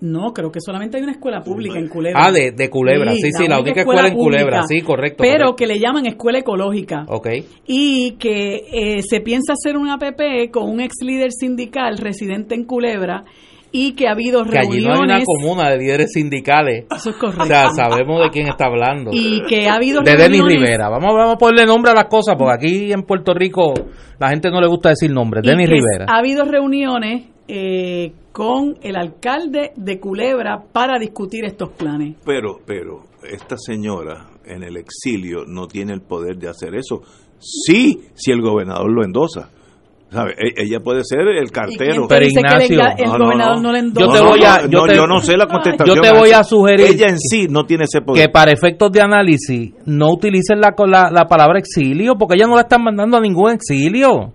No, creo que solamente hay una escuela pública en Culebra. Ah, de, de Culebra, sí, sí, la única escuela en Culebra, pública, sí, correcto. Pero correcto. que le llaman escuela ecológica. Ok. Y que eh, se piensa hacer una APP con un ex líder sindical residente en Culebra y que ha habido Que allí no hay una reuniones... comuna de líderes sindicales. Eso es correcto. O sea, sabemos de quién está hablando. y que ha habido de Denis reuniones- Rivera. Vamos, vamos a ponerle nombre a las cosas, porque aquí en Puerto Rico la gente no le gusta decir nombres. Denis Rivera. Ha habido reuniones eh, con el alcalde de Culebra para discutir estos planes. Pero, pero, esta señora en el exilio no tiene el poder de hacer eso. Sí, si el gobernador lo endosa. ¿Sabe? E- Ella puede ser el cartero. el enga- el gobernador no yo te No, voy no, a, no, yo no, te, yo no sé la contestación. Yo te voy a sugerir Ella en sí no tiene ese poder. que para efectos de análisis no utilicen la, la, la palabra exilio, porque ella no la están mandando a ningún exilio.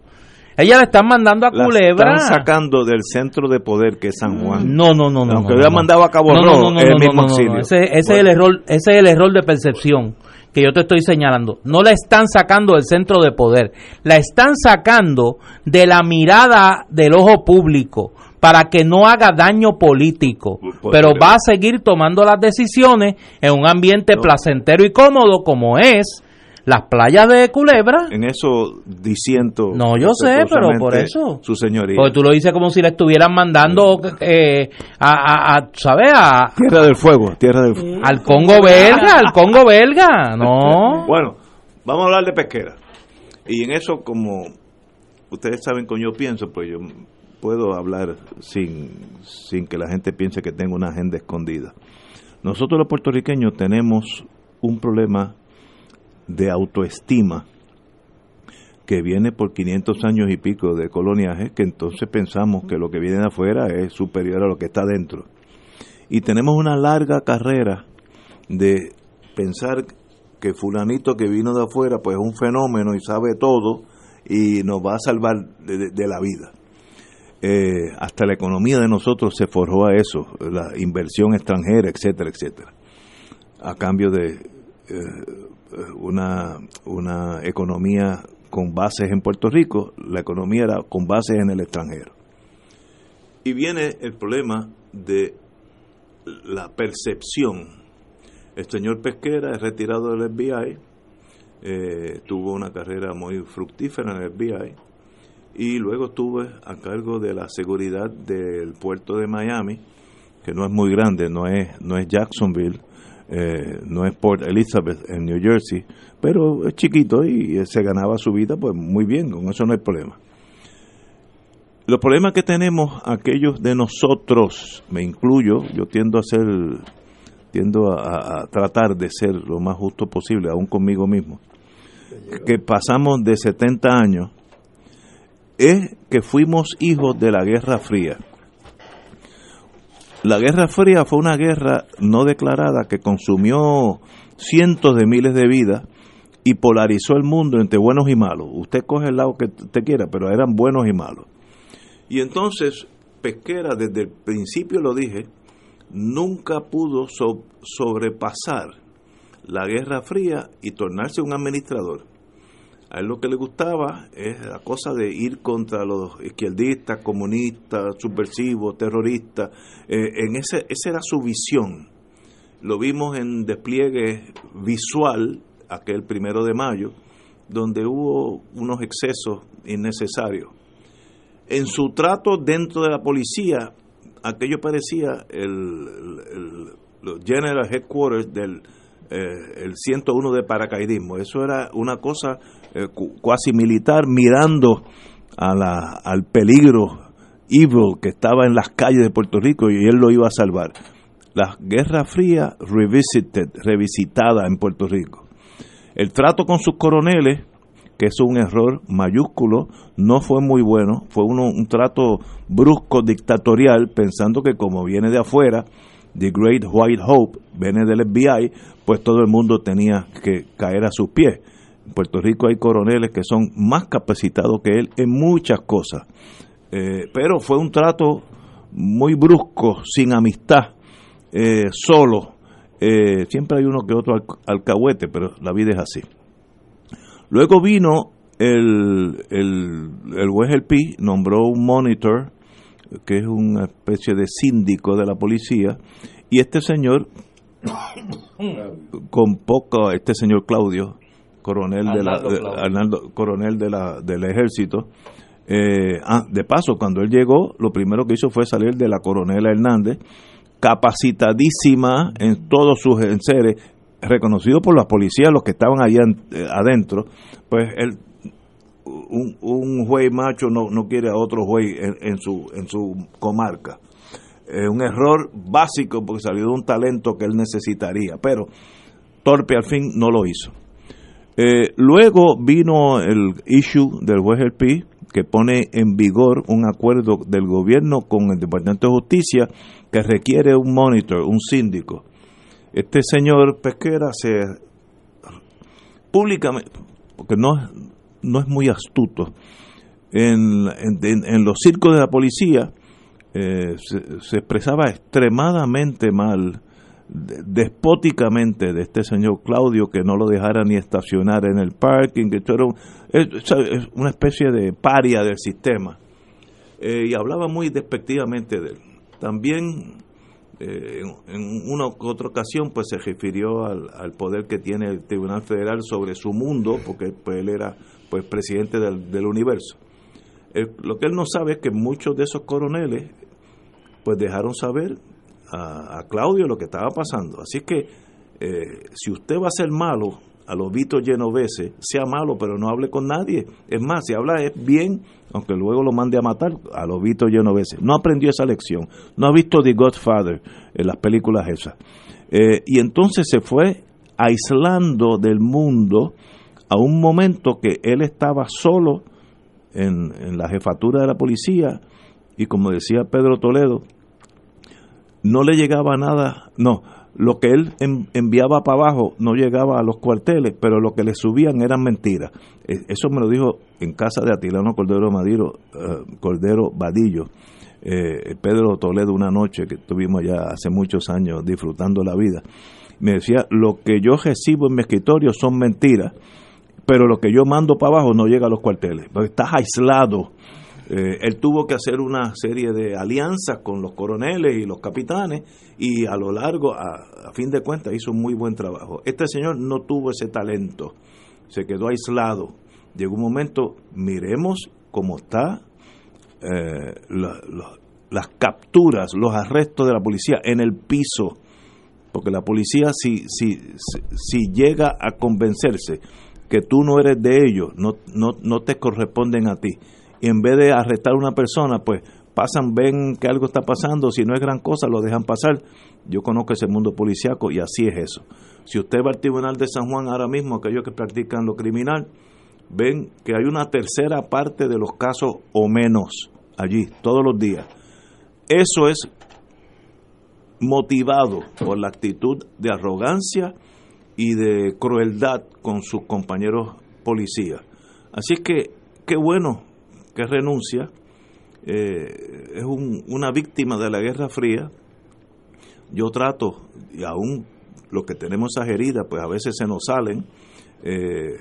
Ella la están mandando a La Culebra. están sacando del centro de poder que es San Juan. No, no, no, no. Aunque no, hubiera no. mandado a Cabo No, no, Rojo, no, no, es el mismo no, no, no. exilio. Ese, ese es el error, ese es el error de percepción que yo te estoy señalando. No la están sacando del centro de poder, la están sacando de la mirada del ojo público para que no haga daño político, pero pero- va a seguir tomando las decisiones en un ambiente placentero y cómodo como es las playas de Culebra. En eso disiento. No, yo sé, pero por eso. Su señoría. Porque tú lo dices como si le estuvieran mandando eh, a, a, a, ¿sabes? A, Tierra del Fuego, Tierra del Fuego. al Congo belga, al Congo belga, no. Bueno, vamos a hablar de pesquera. Y en eso, como ustedes saben cómo yo pienso, pues yo puedo hablar sin, sin que la gente piense que tengo una agenda escondida. Nosotros los puertorriqueños tenemos un problema de autoestima que viene por 500 años y pico de coloniaje, que entonces pensamos que lo que viene de afuera es superior a lo que está dentro. Y tenemos una larga carrera de pensar que fulanito que vino de afuera pues es un fenómeno y sabe todo y nos va a salvar de, la vida. Eh, hasta la economía de nosotros se forjó a eso, la inversión extranjera, etcétera, etcétera, a cambio de eh, una, una economía con bases en Puerto Rico, la economía era con bases en el extranjero. Y viene el problema de la percepción. El señor Pesquera es retirado del FBI, eh, tuvo una carrera muy fructífera en el FBI y luego estuve a cargo de la seguridad del puerto de Miami, que no es muy grande, no es, no es Jacksonville, eh, no es Port Elizabeth en New Jersey, pero es chiquito y se ganaba su vida pues muy bien, con eso no hay problema. Los problemas que tenemos aquellos de nosotros, me incluyo, yo tiendo a ser, tiendo a, tratar de ser lo más justo posible, aún conmigo mismo, que pasamos de 70 años, es que fuimos hijos de la Guerra Fría. La Guerra Fría fue una guerra no declarada que consumió cientos de miles de vidas y polarizó el mundo entre buenos y malos. Usted coge el lado que usted quiera, pero eran buenos y malos. Y entonces Pesquera, desde el principio lo dije, nunca pudo sobrepasar la Guerra Fría y tornarse un administrador. A él lo que le gustaba es la cosa de ir contra los izquierdistas, comunistas, subversivos, terroristas. Eh, en ese, esa era su visión. Lo vimos en despliegue visual aquel primero de mayo, donde hubo unos excesos innecesarios. En su trato dentro de la policía, aquello parecía el, General Headquarters del eh, el 101 de paracaidismo. Eso era una cosa eh, cuasi militar mirando a la, al peligro evil que estaba en las calles de Puerto Rico y él lo iba a salvar. La Guerra Fría revisited, revisitada en Puerto Rico. El trato con sus coroneles, que es un error mayúsculo, no fue muy bueno, fue uno, un trato brusco, dictatorial, pensando que como viene de afuera, The Great White Hope, viene del FBI, pues todo el mundo tenía que caer a sus pies. En Puerto Rico hay coroneles que son más capacitados que él en muchas cosas. Eh, pero fue un trato muy brusco, sin amistad, eh, solo. Eh, siempre hay uno que otro alcahuete, pero la vida es así. Luego vino el, el, el juez nombró un monitor, que es una especie de síndico de la policía, y este señor con poco este señor Claudio, coronel de la, coronel de la, del ejército. Eh, ah, de paso, cuando él llegó, lo primero que hizo fue salir de la coronela Hernández, capacitadísima en todos sus enseres, reconocido por la policía, los que estaban allá eh, adentro, pues él, un, un juez macho no, no quiere a otro juez en, su, en su comarca un error básico porque salió de un talento que él necesitaría, pero torpe al fin no lo hizo. Eh, luego vino el issue del juez El Pi, que pone en vigor un acuerdo del gobierno con el Departamento de Justicia que requiere un monitor, un síndico. Este señor Pesquera se públicamente, porque no, no es muy astuto, en, en los circos de la policía, eh, se, expresaba extremadamente mal, despóticamente de este señor Claudio, que no lo dejara ni estacionar en el parking, que esto era una especie de paria del sistema. Eh, y hablaba muy despectivamente de él. También eh, en una u otra ocasión pues se refirió al, poder que tiene el Tribunal Federal sobre su mundo, porque pues, él era pues presidente del, universo. lo que él no sabe es que muchos de esos coroneles pues dejaron saber a, Claudio lo que estaba pasando. Así que eh, si usted va a ser malo a los Vito Genovese, sea malo, pero no hable con nadie. Es más, si habla es bien, aunque luego lo mande a matar a los Vito Genovese. No aprendió esa lección. No ha visto The Godfather en las películas esas. Eh, y entonces se fue aislando del mundo a un momento que él estaba solo en, en la jefatura de la policía y como decía Pedro Toledo, no le llegaba nada, no, lo que él enviaba para abajo no llegaba a los cuarteles, pero lo que le subían eran mentiras. E, eso me lo dijo en casa de Atilano Cordero Madiro, eh, Cordero Vadillo, eh, Pedro Toledo una noche que estuvimos ya hace muchos años disfrutando la vida. Me decía, lo que yo recibo en mi escritorio son mentiras, pero lo que yo mando para abajo no llega a los cuarteles, estás aislado eh, él tuvo que hacer una serie de alianzas con los coroneles y los capitanes y a lo largo, a, fin de cuentas, hizo un muy buen trabajo. Este señor no tuvo ese talento, se quedó aislado. Llegó un momento, miremos cómo está eh, las capturas, los arrestos de la policía en el piso, porque la policía si, si, si llega a convencerse que tú no eres de ellos, no, no, no te corresponden a ti en vez de arrestar a una persona, pues pasan, ven que algo está pasando, si no es gran cosa, lo dejan pasar. Yo conozco ese mundo policiaco y así es eso. Si usted va al Tribunal de San Juan ahora mismo, aquellos que practican lo criminal, ven que hay una tercera parte de los casos o menos allí, todos los días. Eso es motivado por la actitud de arrogancia y de crueldad con sus compañeros policías. Así que qué bueno que renuncia, eh, es una víctima de la Guerra Fría. Yo trato, y aún los que tenemos esas heridas, pues a veces se nos salen. Eh,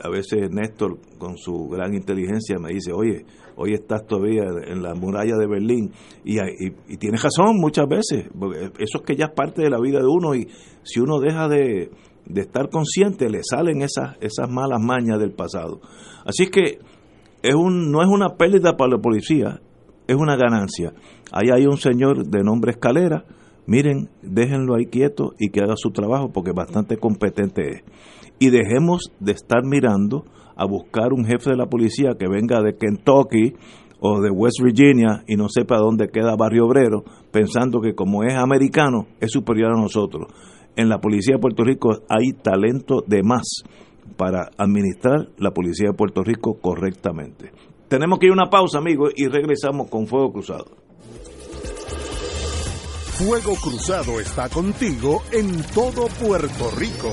a veces Néstor, con su gran inteligencia, me dice, oye, hoy estás todavía en la muralla de Berlín. Y, tienes razón muchas veces, porque eso es que ya es parte de la vida de uno y si uno deja de, de estar consciente, le salen esas, esas malas mañas del pasado. Así que es un, no es una pérdida para la policía, es una ganancia. Ahí hay un señor de nombre Escalera, miren, déjenlo ahí quieto y que haga su trabajo porque bastante competente es. Y dejemos de estar mirando a buscar un jefe de la policía que venga de Kentucky o de West Virginia y no sepa dónde queda Barrio Obrero, pensando que como es americano es superior a nosotros. En la policía de Puerto Rico hay talento de más para administrar la policía de Puerto Rico correctamente. Tenemos que ir a una pausa, amigos, y regresamos con Fuego Cruzado. Fuego Cruzado está contigo en todo Puerto Rico.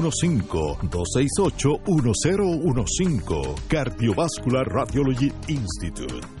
268-1015. Cardiovascular Radiology Institute.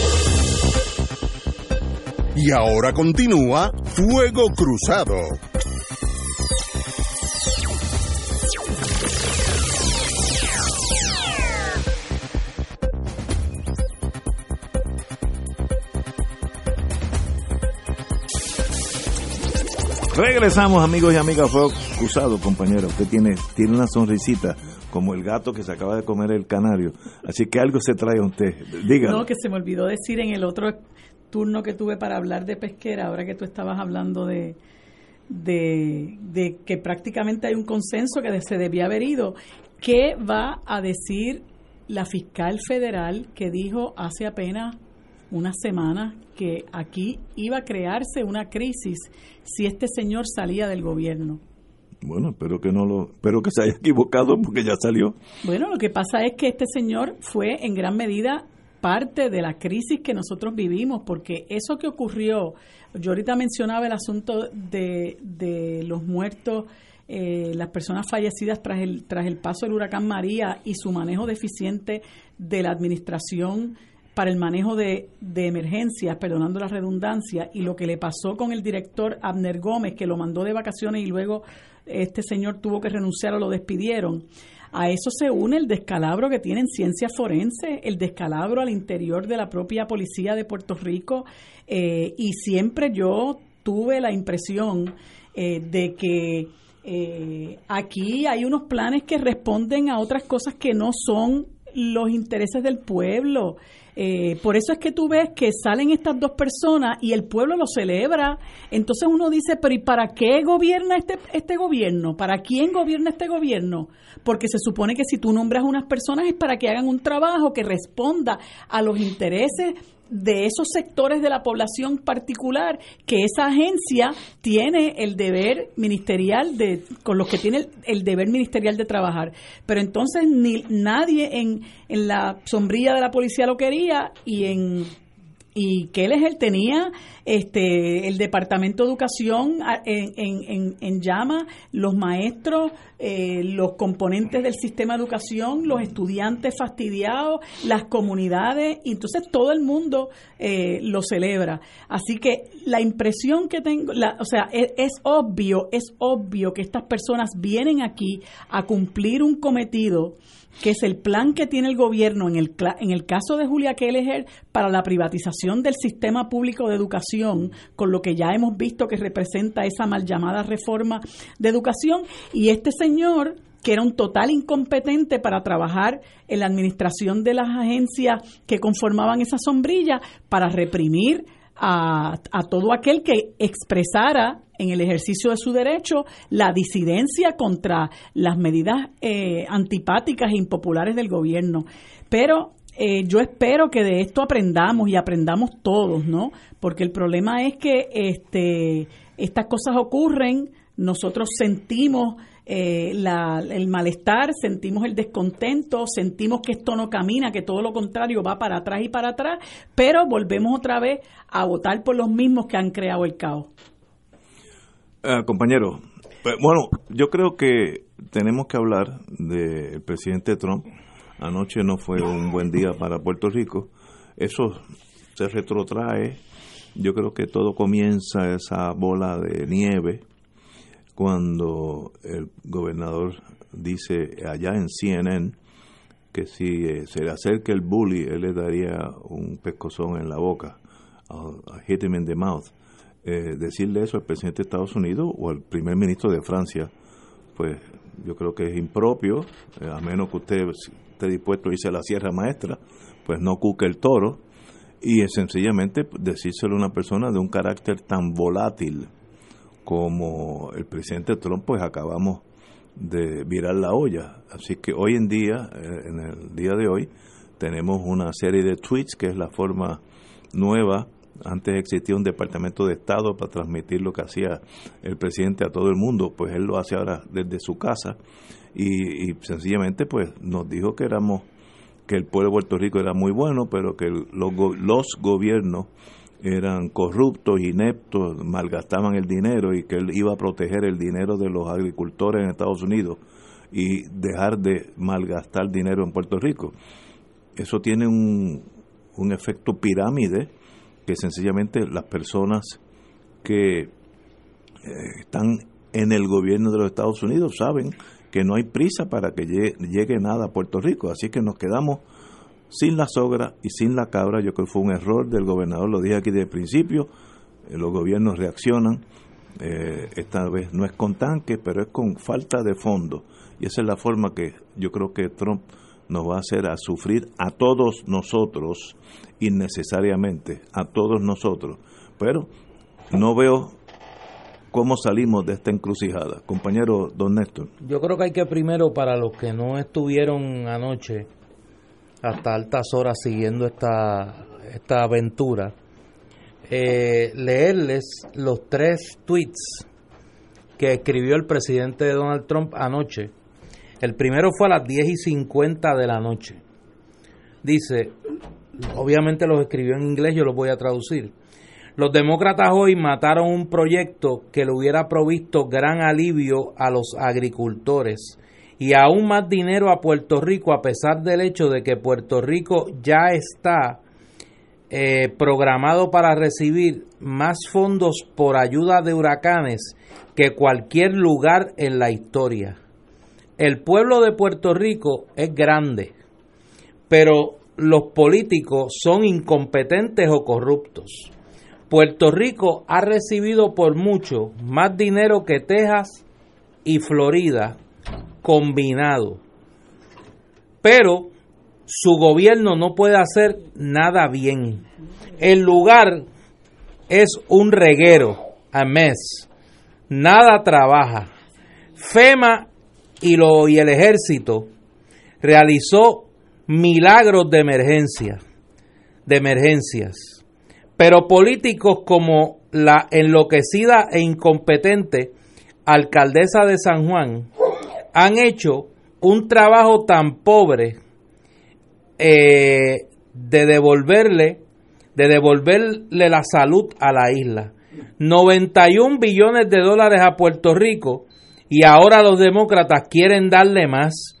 Y ahora continúa Fuego Cruzado. Regresamos amigos y amigas Fuego Cruzado, compañero. Usted tiene, tiene una sonrisita como el gato que se acaba de comer el canario. Así que algo se trae a usted. Dígalo. No, que se me olvidó decir en el otro turno que tuve para hablar de pesquera, ahora que tú estabas hablando de, de, de que prácticamente hay un consenso que se debía haber ido. ¿Qué va a decir la fiscal federal que dijo hace apenas una semana que aquí iba a crearse una crisis si este señor salía del gobierno? Bueno, espero que no lo, espero que se haya equivocado porque ya salió. Bueno, lo que pasa es que este señor fue en gran medida parte de la crisis que nosotros vivimos, porque eso que ocurrió, yo ahorita mencionaba el asunto de, de los muertos, eh, las personas fallecidas tras el, tras el paso del huracán María y su manejo deficiente de la administración para el manejo de, de, emergencias, perdonando la redundancia, y lo que le pasó con el director Abner Gómez, que lo mandó de vacaciones y luego este señor tuvo que renunciar o lo despidieron. A eso se une el descalabro que tienen ciencias forenses, el descalabro al interior de la propia policía de Puerto Rico, eh, y siempre yo tuve la impresión eh, de que eh, aquí hay unos planes que responden a otras cosas que no son los intereses del pueblo. Eh, por eso es que tú ves que salen estas dos personas y el pueblo lo celebra. Entonces uno dice, pero ¿y para qué gobierna este, este gobierno? ¿Para quién gobierna este gobierno? Porque se supone que si tú nombras unas personas es para que hagan un trabajo que responda a los intereses de esos sectores de la población particular que esa agencia tiene el deber ministerial de con los que tiene el, deber ministerial de trabajar. Pero entonces ni nadie en, en la sombrilla de la policía lo quería y en y que él tenía este el departamento de educación en, en, en, llama los maestros eh, los componentes del sistema de educación los estudiantes fastidiados las comunidades y entonces todo el mundo eh, lo celebra. Así que la impresión que tengo la, o sea es, es obvio es obvio que estas personas vienen aquí a cumplir un cometido que es el plan que tiene el gobierno en el, en el caso de Julia Kelleher para la privatización del sistema público de educación, con lo que ya hemos visto que representa esa mal llamada reforma de educación, y este señor que era un total incompetente para trabajar en la administración de las agencias que conformaban esa sombrilla, para reprimir a, a todo aquel que expresara en el ejercicio de su derecho la disidencia contra las medidas eh, antipáticas e impopulares del gobierno. Pero eh, yo espero que de esto aprendamos y aprendamos todos, ¿no? Porque el problema es que este, estas cosas ocurren, nosotros sentimos eh, el malestar, sentimos el descontento, sentimos que esto no camina, que todo lo contrario va para atrás y para atrás, pero volvemos otra vez a votar por los mismos que han creado el caos. Uh, compañero, pues, bueno, yo creo que tenemos que hablar del presidente Trump. Anoche no fue un buen día para Puerto Rico. Eso se retrotrae. Yo creo que todo comienza esa bola de nieve cuando el gobernador dice allá en CNN que si eh, se le acerca el bully, él le daría un pescozón en la boca, a hit him in the mouth. Eh, decirle eso al presidente de Estados Unidos o al primer ministro de Francia, pues yo creo que es impropio, eh, a menos que usted esté dispuesto a irse a la Sierra Maestra, pues no cuque el toro, y es sencillamente decírselo a una persona de un carácter tan volátil como el presidente Trump, pues acabamos de virar la olla. Así que hoy en día, eh, en el día de hoy, tenemos una serie de tweets, que es la forma nueva antes existía un departamento de Estado para transmitir lo que hacía el presidente a todo el mundo, pues él lo hace ahora desde su casa y, sencillamente pues nos dijo que éramos que el pueblo de Puerto Rico era muy bueno, pero que los, los gobiernos eran corruptos, ineptos, malgastaban el dinero y que él iba a proteger el dinero de los agricultores en Estados Unidos y dejar de malgastar dinero en Puerto Rico. Eso tiene un, un efecto pirámide que sencillamente las personas que eh, están en el gobierno de los Estados Unidos saben que no hay prisa para que llegue, nada a Puerto Rico, así que nos quedamos sin la sogra y sin la cabra. Yo creo que fue un error del gobernador, lo dije aquí desde el principio, eh, los gobiernos reaccionan, Eh, esta vez no es con tanques, pero es con falta de fondo. Y esa es la forma que yo creo que Trump nos va a hacer a sufrir a todos nosotros, innecesariamente, a todos nosotros. Pero no veo cómo salimos de esta encrucijada. Compañero Don Néstor. Yo creo que hay que primero, para los que no estuvieron anoche hasta altas horas siguiendo esta, esta aventura, eh, leerles los tres tweets que escribió el presidente Donald Trump anoche. El primero fue a las 10 y 50 de la noche. Dice, obviamente los escribió en inglés, yo los voy a traducir. Los demócratas hoy mataron un proyecto que le hubiera provisto gran alivio a los agricultores y aún más dinero a Puerto Rico a pesar del hecho de que Puerto Rico ya está eh, programado para recibir más fondos por ayuda de huracanes que cualquier lugar en la historia. El pueblo de Puerto Rico es grande, pero los políticos son incompetentes o corruptos. Puerto Rico ha recibido por mucho más dinero que Texas y Florida combinado. Pero su gobierno no puede hacer nada bien. El lugar es un reguero a mes. Nada trabaja. FEMA y, lo, y el ejército realizó milagros de emergencia, de emergencias pero políticos como la enloquecida e incompetente alcaldesa de San Juan han hecho un trabajo tan pobre eh, de devolverle de devolverle la salud a la isla. 91 billones de dólares a Puerto Rico y ahora los demócratas quieren darle más,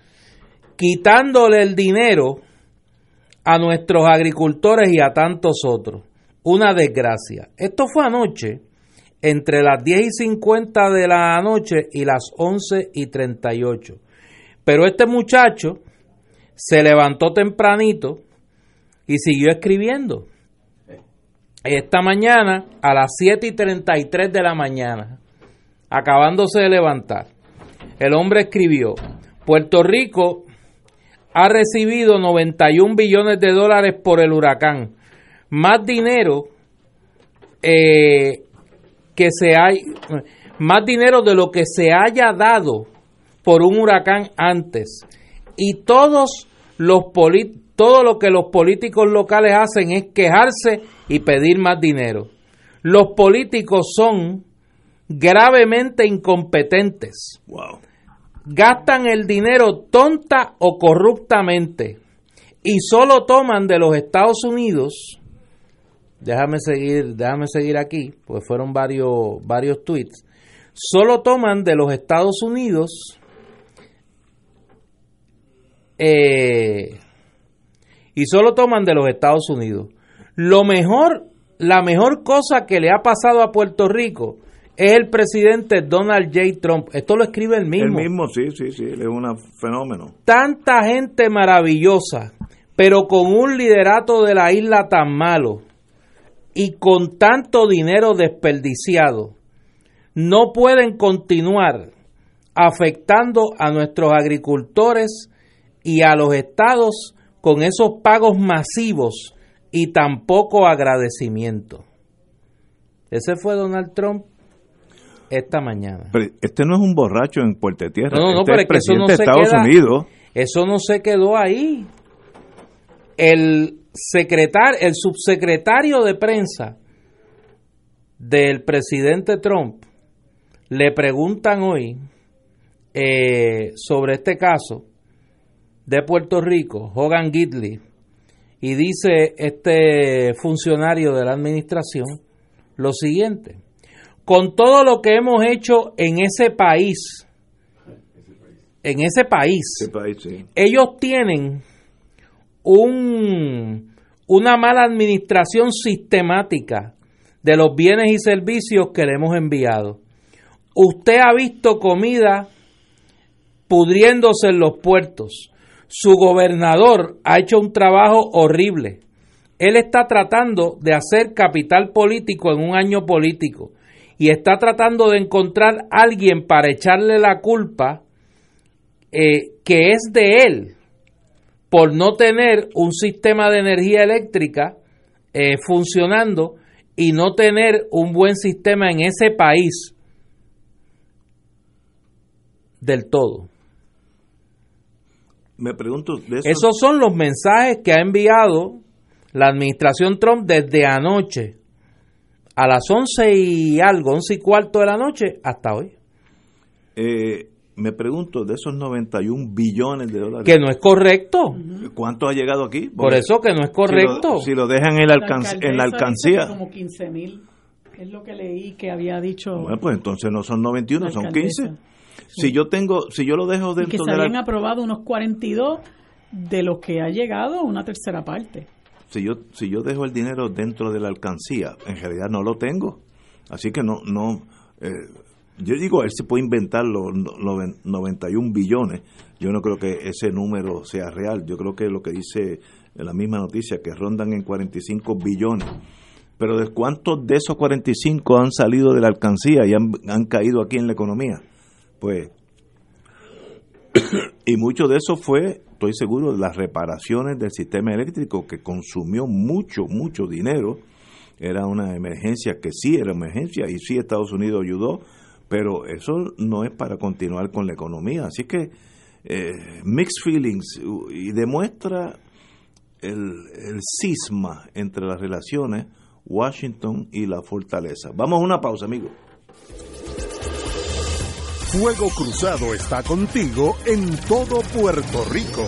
quitándole el dinero a nuestros agricultores y a tantos otros una desgracia. Esto fue anoche, entre las 10 y 50 de la noche y las 11 y 38. Pero este muchacho se levantó tempranito y siguió escribiendo. Esta mañana, a las 7 y 33 de la mañana, acabándose de levantar, el hombre escribió, Puerto Rico ha recibido 91 billones de dólares por el huracán más dinero eh, que se hay más dinero de lo que se haya dado por un huracán antes y todos los todo lo que los políticos locales hacen es quejarse y pedir más dinero. Los políticos son gravemente incompetentes. Gastan el dinero tonta o corruptamente y solo toman de los Estados Unidos déjame seguir, déjame seguir aquí, pues fueron varios, varios tweets, solo toman de los Estados Unidos eh, y solo toman de los Estados Unidos. Lo mejor, la mejor cosa que le ha pasado a Puerto Rico es el presidente Donald J. Trump. Esto lo escribe él mismo. El mismo, sí, sí, sí, es un fenómeno. Tanta gente maravillosa, pero con un liderato de la isla tan malo y con tanto dinero desperdiciado no pueden continuar afectando a nuestros agricultores y a los estados con esos pagos masivos y tan poco agradecimiento. Ese fue Donald Trump esta mañana. Pero este no es un borracho en Puerto Tierra. No, no, este pero es eso de Estados Unidos. Eso no se quedó ahí. El secretario, el subsecretario de prensa del presidente Trump le preguntan hoy eh, sobre este caso de Puerto Rico, Hogan Gidley, y dice este funcionario de la administración lo siguiente, con todo lo que hemos hecho en ese país, en ese país, ellos tienen un, una mala administración sistemática de los bienes y servicios que le hemos enviado. Usted ha visto comida pudriéndose en los puertos. Su gobernador ha hecho un trabajo horrible. Él está tratando de hacer capital político en un año político. y está tratando de encontrar alguien para echarle la culpa eh, que es de él por no tener un sistema de energía eléctrica eh, funcionando y no tener un buen sistema en ese país del todo. Me pregunto, esos son los mensajes que ha enviado la administración Trump desde anoche a las once y algo, once y cuarto de la noche hasta hoy. Eh, me pregunto, de esos 91 billones de dólares. Que no es correcto. ¿Cuánto ha llegado aquí? Por eso que no es correcto. Si lo, dejan en, la alcancía. Como 15 mil. Es lo que leí que había dicho. Bueno, pues entonces no son 91, son 15. Si yo tengo, si yo lo dejo dentro y que se habían aprobado unos 42 de los que ha llegado una tercera parte. Si yo, si yo dejo el dinero dentro de la alcancía, en realidad no lo tengo. Así que no, no, eh, yo digo, él se puede inventar los, los 91 billones. Yo no creo que ese número sea real. Yo creo que lo que dice la misma noticia, que rondan en 45 billones. Pero ¿de cuántos de esos 45 han salido de la alcancía y han, han caído aquí en la economía? Pues, y mucho de eso fue, estoy seguro, las reparaciones del sistema eléctrico que consumió mucho, mucho dinero. Era una emergencia que sí era emergencia y sí Estados Unidos ayudó pero eso no es para continuar con la economía. Así que eh, mixed feelings y demuestra el, el cisma entre las relaciones Washington y la fortaleza. Vamos a una pausa, amigos. Fuego Cruzado está contigo en todo Puerto Rico.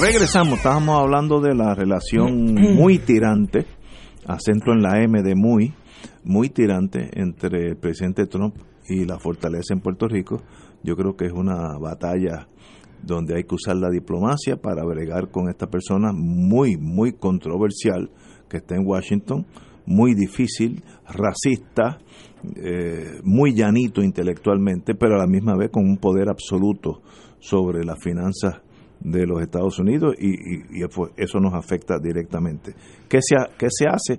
Regresamos, estábamos hablando de la relación muy tirante, acento en la M de muy, muy tirante entre el presidente Trump y la fortaleza en Puerto Rico. Yo creo que es una batalla donde hay que usar la diplomacia para bregar con esta persona muy, muy controversial que está en Washington, muy difícil, racista, eh, muy llanito intelectualmente, pero a la misma vez con un poder absoluto sobre las finanzas de los Estados Unidos y, y, y eso nos afecta directamente. ¿Qué se, qué se hace?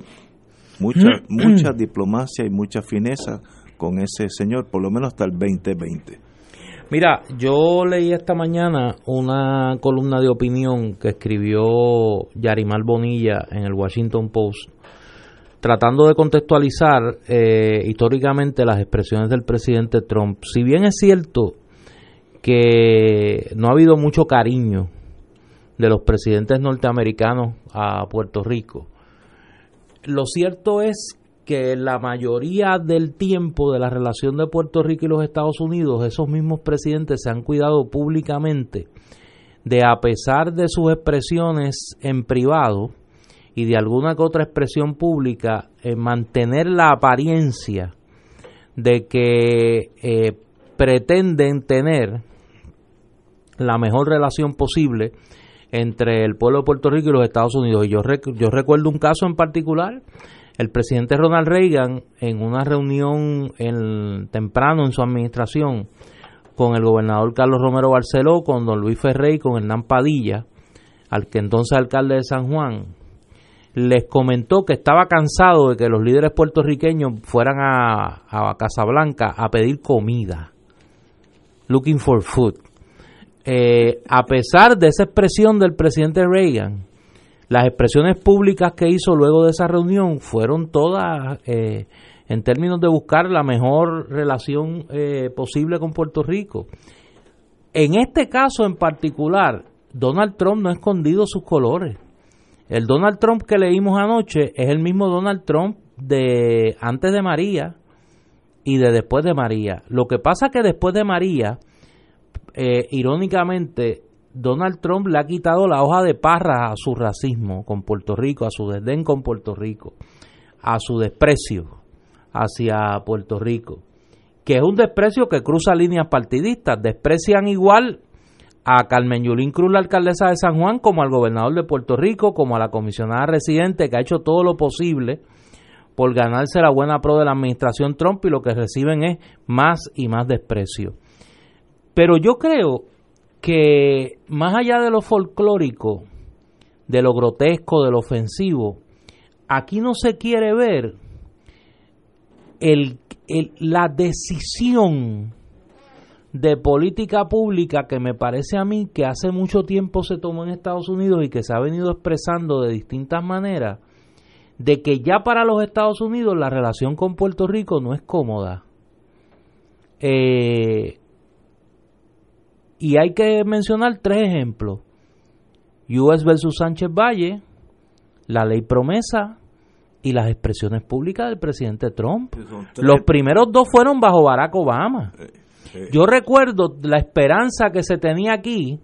Mucha, mucha diplomacia y mucha fineza con ese señor, por lo menos hasta el 2020. Mira, yo leí esta mañana una columna de opinión que escribió Yarimal Bonilla en el Washington Post, tratando de contextualizar eh, históricamente las expresiones del presidente Trump. Si bien es cierto que no ha habido mucho cariño de los presidentes norteamericanos a Puerto Rico, lo cierto es que la mayoría del tiempo de la relación de Puerto Rico y los Estados Unidos, esos mismos presidentes se han cuidado públicamente de, a pesar de sus expresiones en privado y de alguna que otra expresión pública, eh, mantener la apariencia de que eh, pretenden tener la mejor relación posible entre el pueblo de Puerto Rico y los Estados Unidos. Y yo, recuerdo un caso en particular el presidente Ronald Reagan, en una reunión temprano en su administración con el gobernador Carlos Romero Barceló, con don Luis Ferrey, con Hernán Padilla, al que entonces alcalde de San Juan, les comentó que estaba cansado de que los líderes puertorriqueños fueran a, a Casablanca a pedir comida, looking for food. Eh, a pesar de esa expresión del presidente Reagan, las expresiones públicas que hizo luego de esa reunión fueron todas eh, en términos de buscar la mejor relación eh, posible con Puerto Rico. En este caso en particular, Donald Trump no ha escondido sus colores. El Donald Trump que leímos anoche es el mismo Donald Trump de antes de María y de después de María. Lo que pasa que después de María, eh, irónicamente, Donald Trump le ha quitado la hoja de parra a su racismo con Puerto Rico, a su desdén con Puerto Rico, a su desprecio hacia Puerto Rico, que es un desprecio que cruza líneas partidistas. Desprecian igual a Carmen Yulín Cruz, la alcaldesa de San Juan, como al gobernador de Puerto Rico, como a la comisionada residente que ha hecho todo lo posible por ganarse la buena pro de la administración Trump y lo que reciben es más y más desprecio. Pero yo creo que más allá de lo folclórico, de lo grotesco, de lo ofensivo, aquí no se quiere ver la decisión de política pública que me parece a mí que hace mucho tiempo se tomó en Estados Unidos y que se ha venido expresando de distintas maneras, de que ya para los Estados Unidos la relación con Puerto Rico no es cómoda. Eh, y hay que mencionar tres ejemplos. US versus Sánchez Valle, la ley promesa y las expresiones públicas del presidente Trump. Los primeros dos fueron bajo Barack Obama. Yo recuerdo la esperanza que se tenía aquí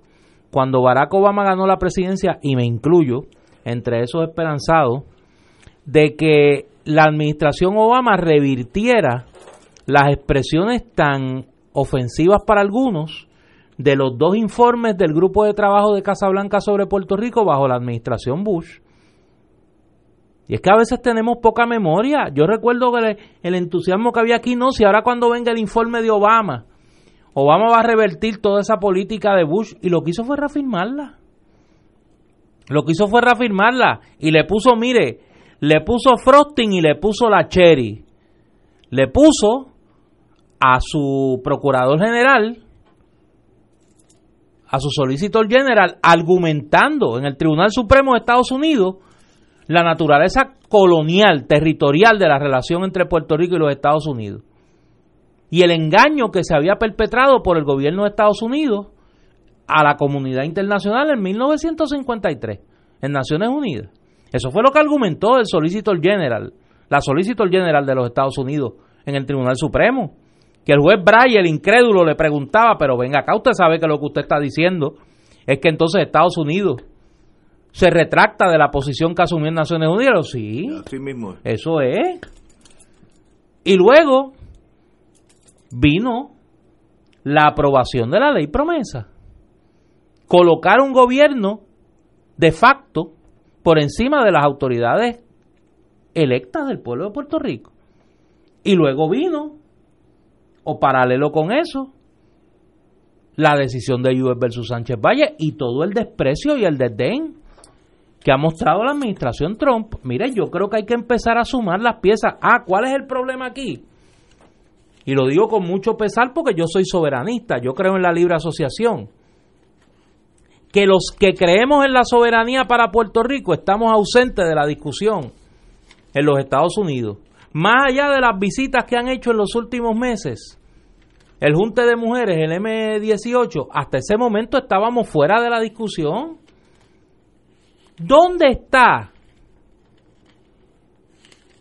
cuando Barack Obama ganó la presidencia, y me incluyo entre esos esperanzados, de que la administración Obama revirtiera las expresiones tan ofensivas para algunos de los dos informes del grupo de trabajo de Casablanca sobre Puerto Rico bajo la administración Bush. Y es que a veces tenemos poca memoria. Yo recuerdo que el, entusiasmo que había aquí, no, si ahora cuando venga el informe de Obama, Obama va a revertir toda esa política de Bush y lo que hizo fue reafirmarla. Lo que hizo fue reafirmarla y le puso, mire, le puso frosting y le puso la cherry. Le puso a su procurador general a su solicitor general argumentando en el Tribunal Supremo de Estados Unidos la naturaleza colonial, territorial de la relación entre Puerto Rico y los Estados Unidos. Y el engaño que se había perpetrado por el gobierno de Estados Unidos a la comunidad internacional en 1953, en Naciones Unidas. Eso fue lo que argumentó el Solicitor General, la Solicitor General de los Estados Unidos en el Tribunal Supremo que el juez Bray, el incrédulo, le preguntaba, pero venga acá, usted sabe que lo que usted está diciendo es que entonces Estados Unidos se retracta de la posición que asumió en Naciones Unidas. Sí, Así mismo. eso es. Y luego vino la aprobación de la ley promesa. Colocar un gobierno de facto por encima de las autoridades electas del pueblo de Puerto Rico. Y luego vino o paralelo con eso, la decisión de US versus Sánchez Valle y todo el desprecio y el desdén que ha mostrado la administración Trump. Mire, yo creo que hay que empezar a sumar las piezas. Ah, ¿cuál es el problema aquí? y lo digo con mucho pesar porque yo soy soberanista, yo creo en la libre asociación, que los que creemos en la soberanía para Puerto Rico estamos ausentes de la discusión en los Estados Unidos. Más allá de las visitas que han hecho en los últimos meses, el Junte de Mujeres, el M18, hasta ese momento estábamos fuera de la discusión. ¿Dónde está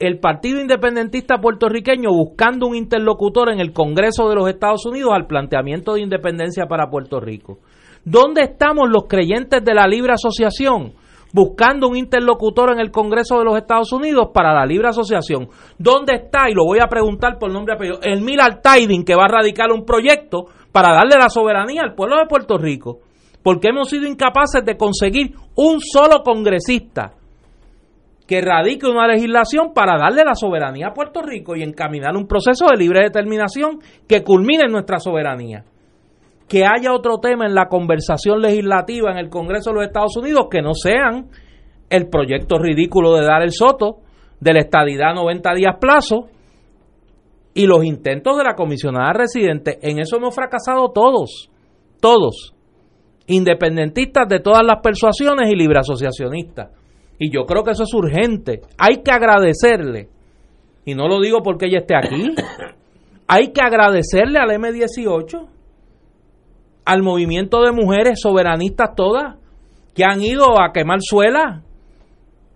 el Partido Independentista puertorriqueño buscando un interlocutor en el Congreso de los Estados Unidos al planteamiento de independencia para Puerto Rico? ¿Dónde estamos los creyentes de la libre asociación buscando un interlocutor en el Congreso de los Estados Unidos para la libre asociación? ¿Dónde está, y lo voy a preguntar por nombre y apellido, el Miller Tiding que va a radicar un proyecto para darle la soberanía al pueblo de Puerto Rico? Porque hemos sido incapaces de conseguir un solo congresista que radique una legislación para darle la soberanía a Puerto Rico y encaminar un proceso de libre determinación que culmine en nuestra soberanía. Que haya otro tema en la conversación legislativa en el Congreso de los Estados Unidos que no sean el proyecto ridículo de dar el soto, de la estadidad 90 días plazo y los intentos de la comisionada residente. En eso hemos fracasado todos, todos, independentistas de todas las persuasiones y libre asociacionistas y yo creo que eso es urgente. Hay que agradecerle, y no lo digo porque ella esté aquí, hay que agradecerle al M18, al movimiento de mujeres soberanistas todas, que han ido a quemar suela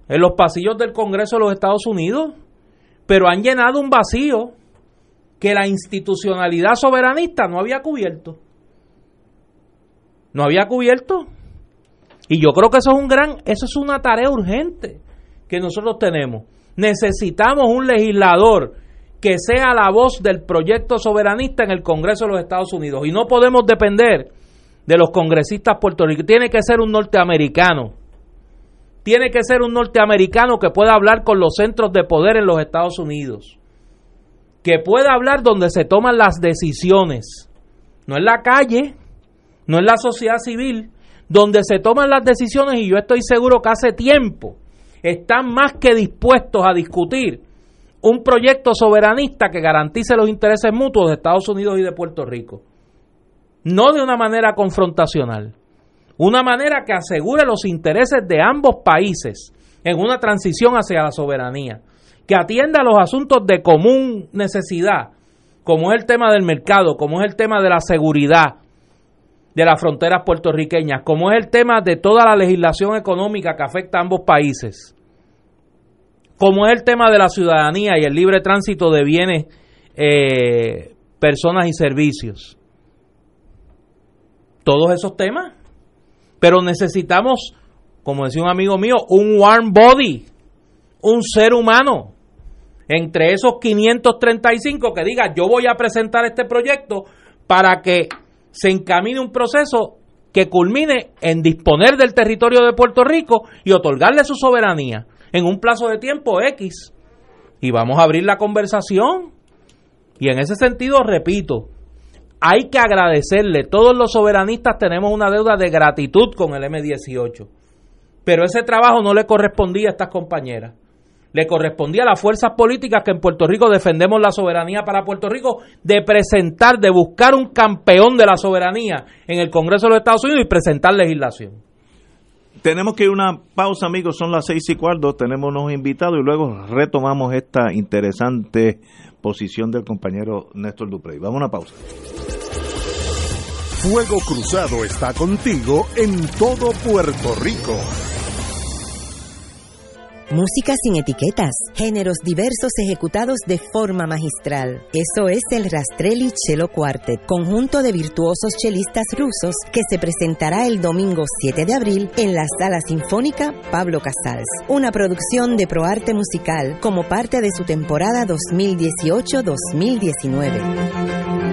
en los pasillos del Congreso de los Estados Unidos, pero han llenado un vacío que la institucionalidad soberanista no había cubierto. No había cubierto. Y yo creo que eso es un gran, eso es una tarea urgente que nosotros tenemos. Necesitamos un legislador que sea la voz del proyecto soberanista en el Congreso de los Estados Unidos. Y no podemos depender de los congresistas puertorriqueños. Tiene que ser un norteamericano. Tiene que ser un norteamericano que pueda hablar con los centros de poder en los Estados Unidos. Que pueda hablar donde se toman las decisiones. No en la calle, no en la sociedad civil, donde se toman las decisiones y yo estoy seguro que hace tiempo están más que dispuestos a discutir un proyecto soberanista que garantice los intereses mutuos de Estados Unidos y de Puerto Rico. No de una manera confrontacional, una manera que asegure los intereses de ambos países en una transición hacia la soberanía, que atienda los asuntos de común necesidad, como es el tema del mercado, como es el tema de la seguridad, de las fronteras puertorriqueñas, como es el tema de toda la legislación económica que afecta a ambos países, como es el tema de la ciudadanía y el libre tránsito de bienes, eh, personas y servicios. Todos esos temas. Pero necesitamos, como decía un amigo mío, un warm body, un ser humano. Entre esos 535 que diga, yo voy a presentar este proyecto para que se encamine un proceso que culmine en disponer del territorio de Puerto Rico y otorgarle su soberanía en un plazo de tiempo X. Y vamos a abrir la conversación. Y en ese sentido, repito, hay que agradecerle. Todos los soberanistas tenemos una deuda de gratitud con el M18. Pero ese trabajo no le correspondía a estas compañeras le correspondía a las fuerzas políticas que en Puerto Rico defendemos la soberanía para Puerto Rico de presentar, de buscar un campeón de la soberanía en el Congreso de los Estados Unidos y presentar legislación. Tenemos que ir a una pausa, amigos, son las seis y cuarto, tenemos unos invitados y luego retomamos esta interesante posición del compañero Néstor Duprey. Vamos a una pausa. Fuego Cruzado está contigo en todo Puerto Rico. Música sin etiquetas, géneros diversos ejecutados de forma magistral. Eso es el Rastrelli Cello Quartet, conjunto de virtuosos chelistas rusos que se presentará el domingo 7 de abril en la Sala Sinfónica Pablo Casals. Una producción de ProArte Musical como parte de su temporada 2018-2019.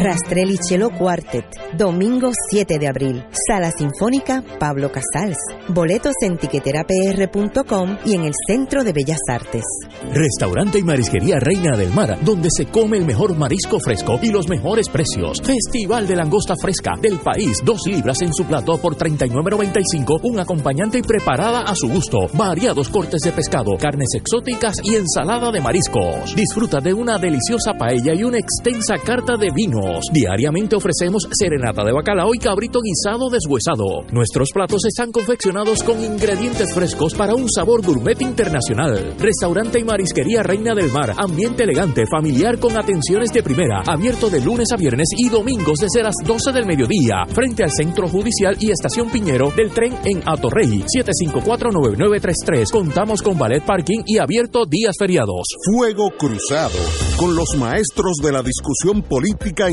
Rastrelli Cello Quartet, domingo 7 de abril. Sala Sinfónica Pablo Casals. Boletos en tiqueterapr.com y en el Centro de Bellas Artes. Restaurante y Marisquería Reina del Mar, donde se come el mejor marisco fresco y los mejores precios. Festival de langosta fresca del país, dos libras en su plato por 39.95, un acompañante preparada a su gusto, variados cortes de pescado, carnes exóticas y ensalada de mariscos. Disfruta de una deliciosa paella y una extensa carta de Diariamente ofrecemos serenata de bacalao y cabrito guisado deshuesado. Nuestros platos están confeccionados con ingredientes frescos para un sabor gourmet internacional. Restaurante y marisquería Reina del Mar, ambiente elegante, familiar con atenciones de primera, abierto de lunes a viernes y domingos desde las 12 del mediodía, frente al Centro Judicial y Estación Piñero del tren en Atorrey, 7549933. Contamos con ballet parking y abierto días feriados. Fuego Cruzado, con los maestros de la discusión política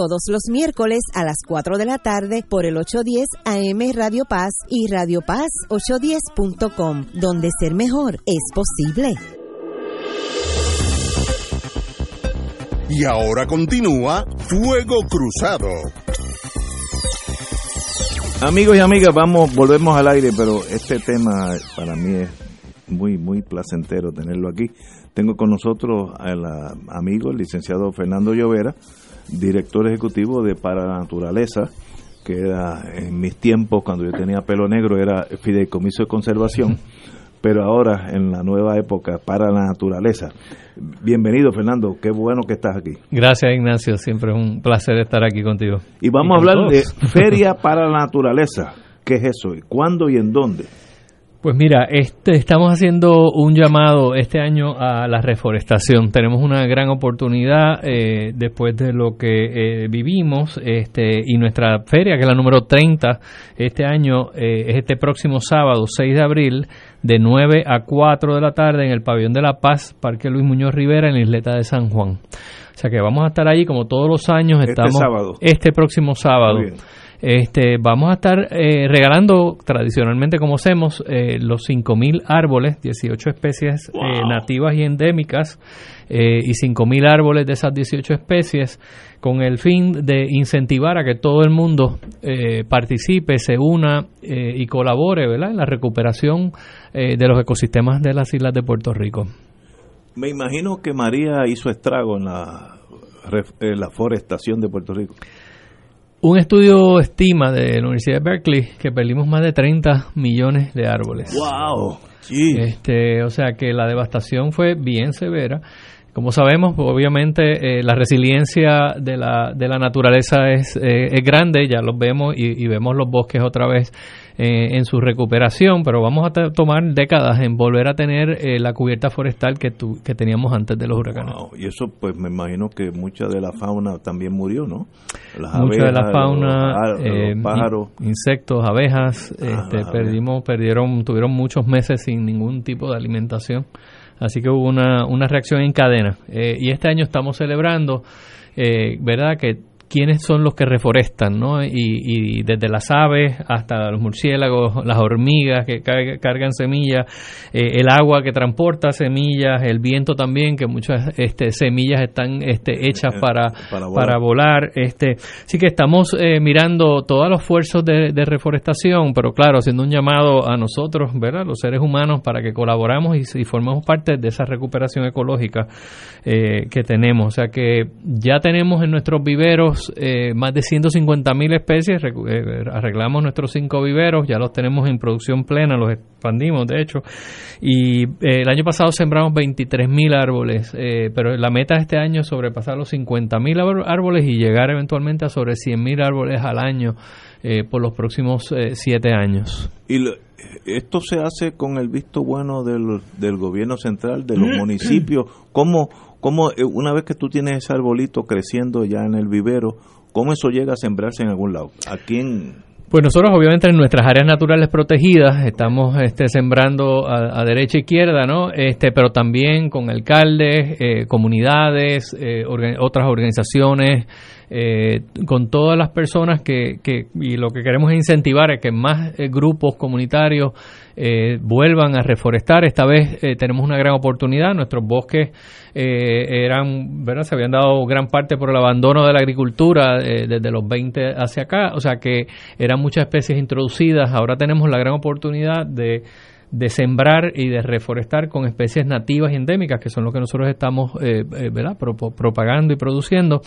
todos los miércoles a las 4 de la tarde por el 810 AM Radio Paz y Radio Paz 810.com, donde ser mejor es posible. Y ahora continúa Fuego Cruzado. Amigos y amigas, vamos, volvemos al aire, pero este tema para mí es muy, muy placentero tenerlo aquí. Tengo con nosotros al amigo, el licenciado Fernando Llovera, director ejecutivo de Para la Naturaleza, que era en mis tiempos, cuando yo tenía pelo negro, era fideicomiso de conservación, pero ahora en la nueva época, Para la Naturaleza. Bienvenido, Fernando, qué bueno que estás aquí. Gracias, Ignacio, siempre es un placer estar aquí contigo. Y vamos a hablar de Feria para la Naturaleza. ¿Qué es eso? ¿Cuándo y en dónde? Pues mira, este, estamos haciendo un llamado este año a la reforestación. Tenemos una gran oportunidad eh, después de lo que eh, vivimos este, y nuestra feria, que es la número 30 este año, eh, es este próximo sábado, 6 de abril, de 9 a 4 de la tarde en el Pabellón de la Paz, Parque Luis Muñoz Rivera, en la isleta de San Juan. O sea que vamos a estar ahí como todos los años. Estamos este sábado. Este próximo sábado. Este, vamos a estar eh, regalando tradicionalmente como hacemos eh, los 5.000 árboles, 18 especies eh, nativas y endémicas eh, y 5.000 árboles de esas 18 especies con el fin de incentivar a que todo el mundo eh, participe, se una y colabore ¿verdad? en la recuperación de los ecosistemas de las islas de Puerto Rico. Me imagino que María hizo estrago en la, en la forestación de Puerto Rico. Un estudio estima de la Universidad de Berkeley que perdimos más de 30 millones de árboles. ¡Wow! Este, o sea que la devastación fue bien severa. Como sabemos, obviamente eh, la resiliencia de la, de la naturaleza es, eh, es grande, ya los vemos y, y vemos los bosques otra vez eh, en su recuperación, pero vamos a tomar décadas en volver a tener eh, la cubierta forestal que, tu- que teníamos antes de los huracanes. Wow, Y eso, pues me imagino que mucha de la fauna también murió, ¿no? Las Mucha de la fauna, los, eh, los pájaros. in- insectos, abejas, este, las perdimos, perdieron, tuvieron muchos meses sin ningún tipo de alimentación. Así que hubo una, una reacción en cadena. Eh, y este año estamos celebrando, eh, ¿verdad? Que quiénes son los que reforestan, ¿no? Y, desde las aves hasta los murciélagos, las hormigas que cargan semillas, eh, el agua que transporta semillas, el viento también, que muchas este, semillas están este, hechas para, para volar. Este, así que estamos eh, mirando todos los esfuerzos de, reforestación, pero claro, haciendo un llamado a nosotros, ¿verdad? Los seres humanos, para que colaboramos y, formemos parte de esa recuperación ecológica eh, que tenemos. O sea que ya tenemos en nuestros viveros eh, más de 150 mil especies, arreglamos nuestros cinco viveros, ya los tenemos en producción plena, los expandimos de hecho, y el año pasado sembramos 23 mil árboles, pero la meta de este año es sobrepasar los 50 mil árboles y llegar eventualmente a sobre 100 mil árboles al año eh, por los próximos eh, siete años. ¿Y esto se hace con el visto bueno del, del gobierno central, de los municipios? ¿Cómo, ¿Cómo, eh, una vez que tú tienes ese arbolito creciendo ya en el vivero, cómo eso llega a sembrarse en algún lado? ¿A quién, pues nosotros obviamente en nuestras áreas naturales protegidas estamos este, sembrando a, derecha e izquierda, ¿no? Este, pero también con alcaldes, eh, comunidades, eh, otras organizaciones, eh, con todas las personas que, que, y lo que queremos incentivar es que más eh, grupos comunitarios eh, vuelvan a reforestar. Esta vez tenemos una gran oportunidad. Nuestros bosques eran, ¿verdad? Se habían dado gran parte por el abandono de la agricultura desde los 20 hacia acá, o sea que eran muchas especies introducidas. Ahora tenemos la gran oportunidad de de sembrar y de reforestar con especies nativas y endémicas, que son lo que nosotros estamos eh, eh propagando y produciendo.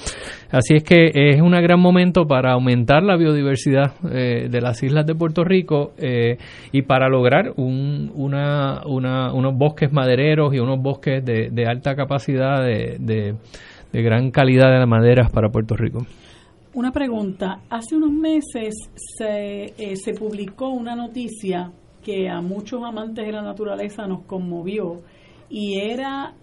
Así es que es un gran momento para aumentar la biodiversidad eh, de las islas de Puerto Rico eh, y para lograr un, una, una, unos bosques madereros y unos bosques de, de alta capacidad, de, de, gran calidad de maderas para Puerto Rico. Una pregunta. Hace unos meses se, se publicó una noticia que a muchos amantes de la naturaleza nos conmovió y era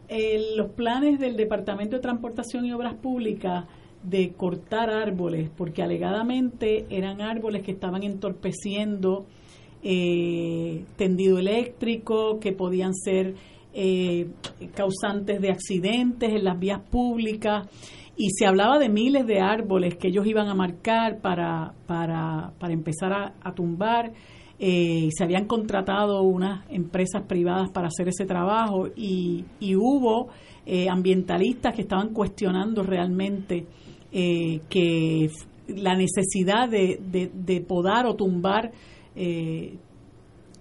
los planes del Departamento de Transportación y Obras Públicas de cortar árboles, porque alegadamente eran árboles que estaban entorpeciendo eh, tendido eléctrico, que podían ser eh, causantes de accidentes en las vías públicas y se hablaba de miles de árboles que ellos iban a marcar para, para, para empezar a tumbar eh, se habían contratado unas empresas privadas para hacer ese trabajo y, hubo eh, ambientalistas que estaban cuestionando realmente eh, que la necesidad de, de, podar o tumbar eh,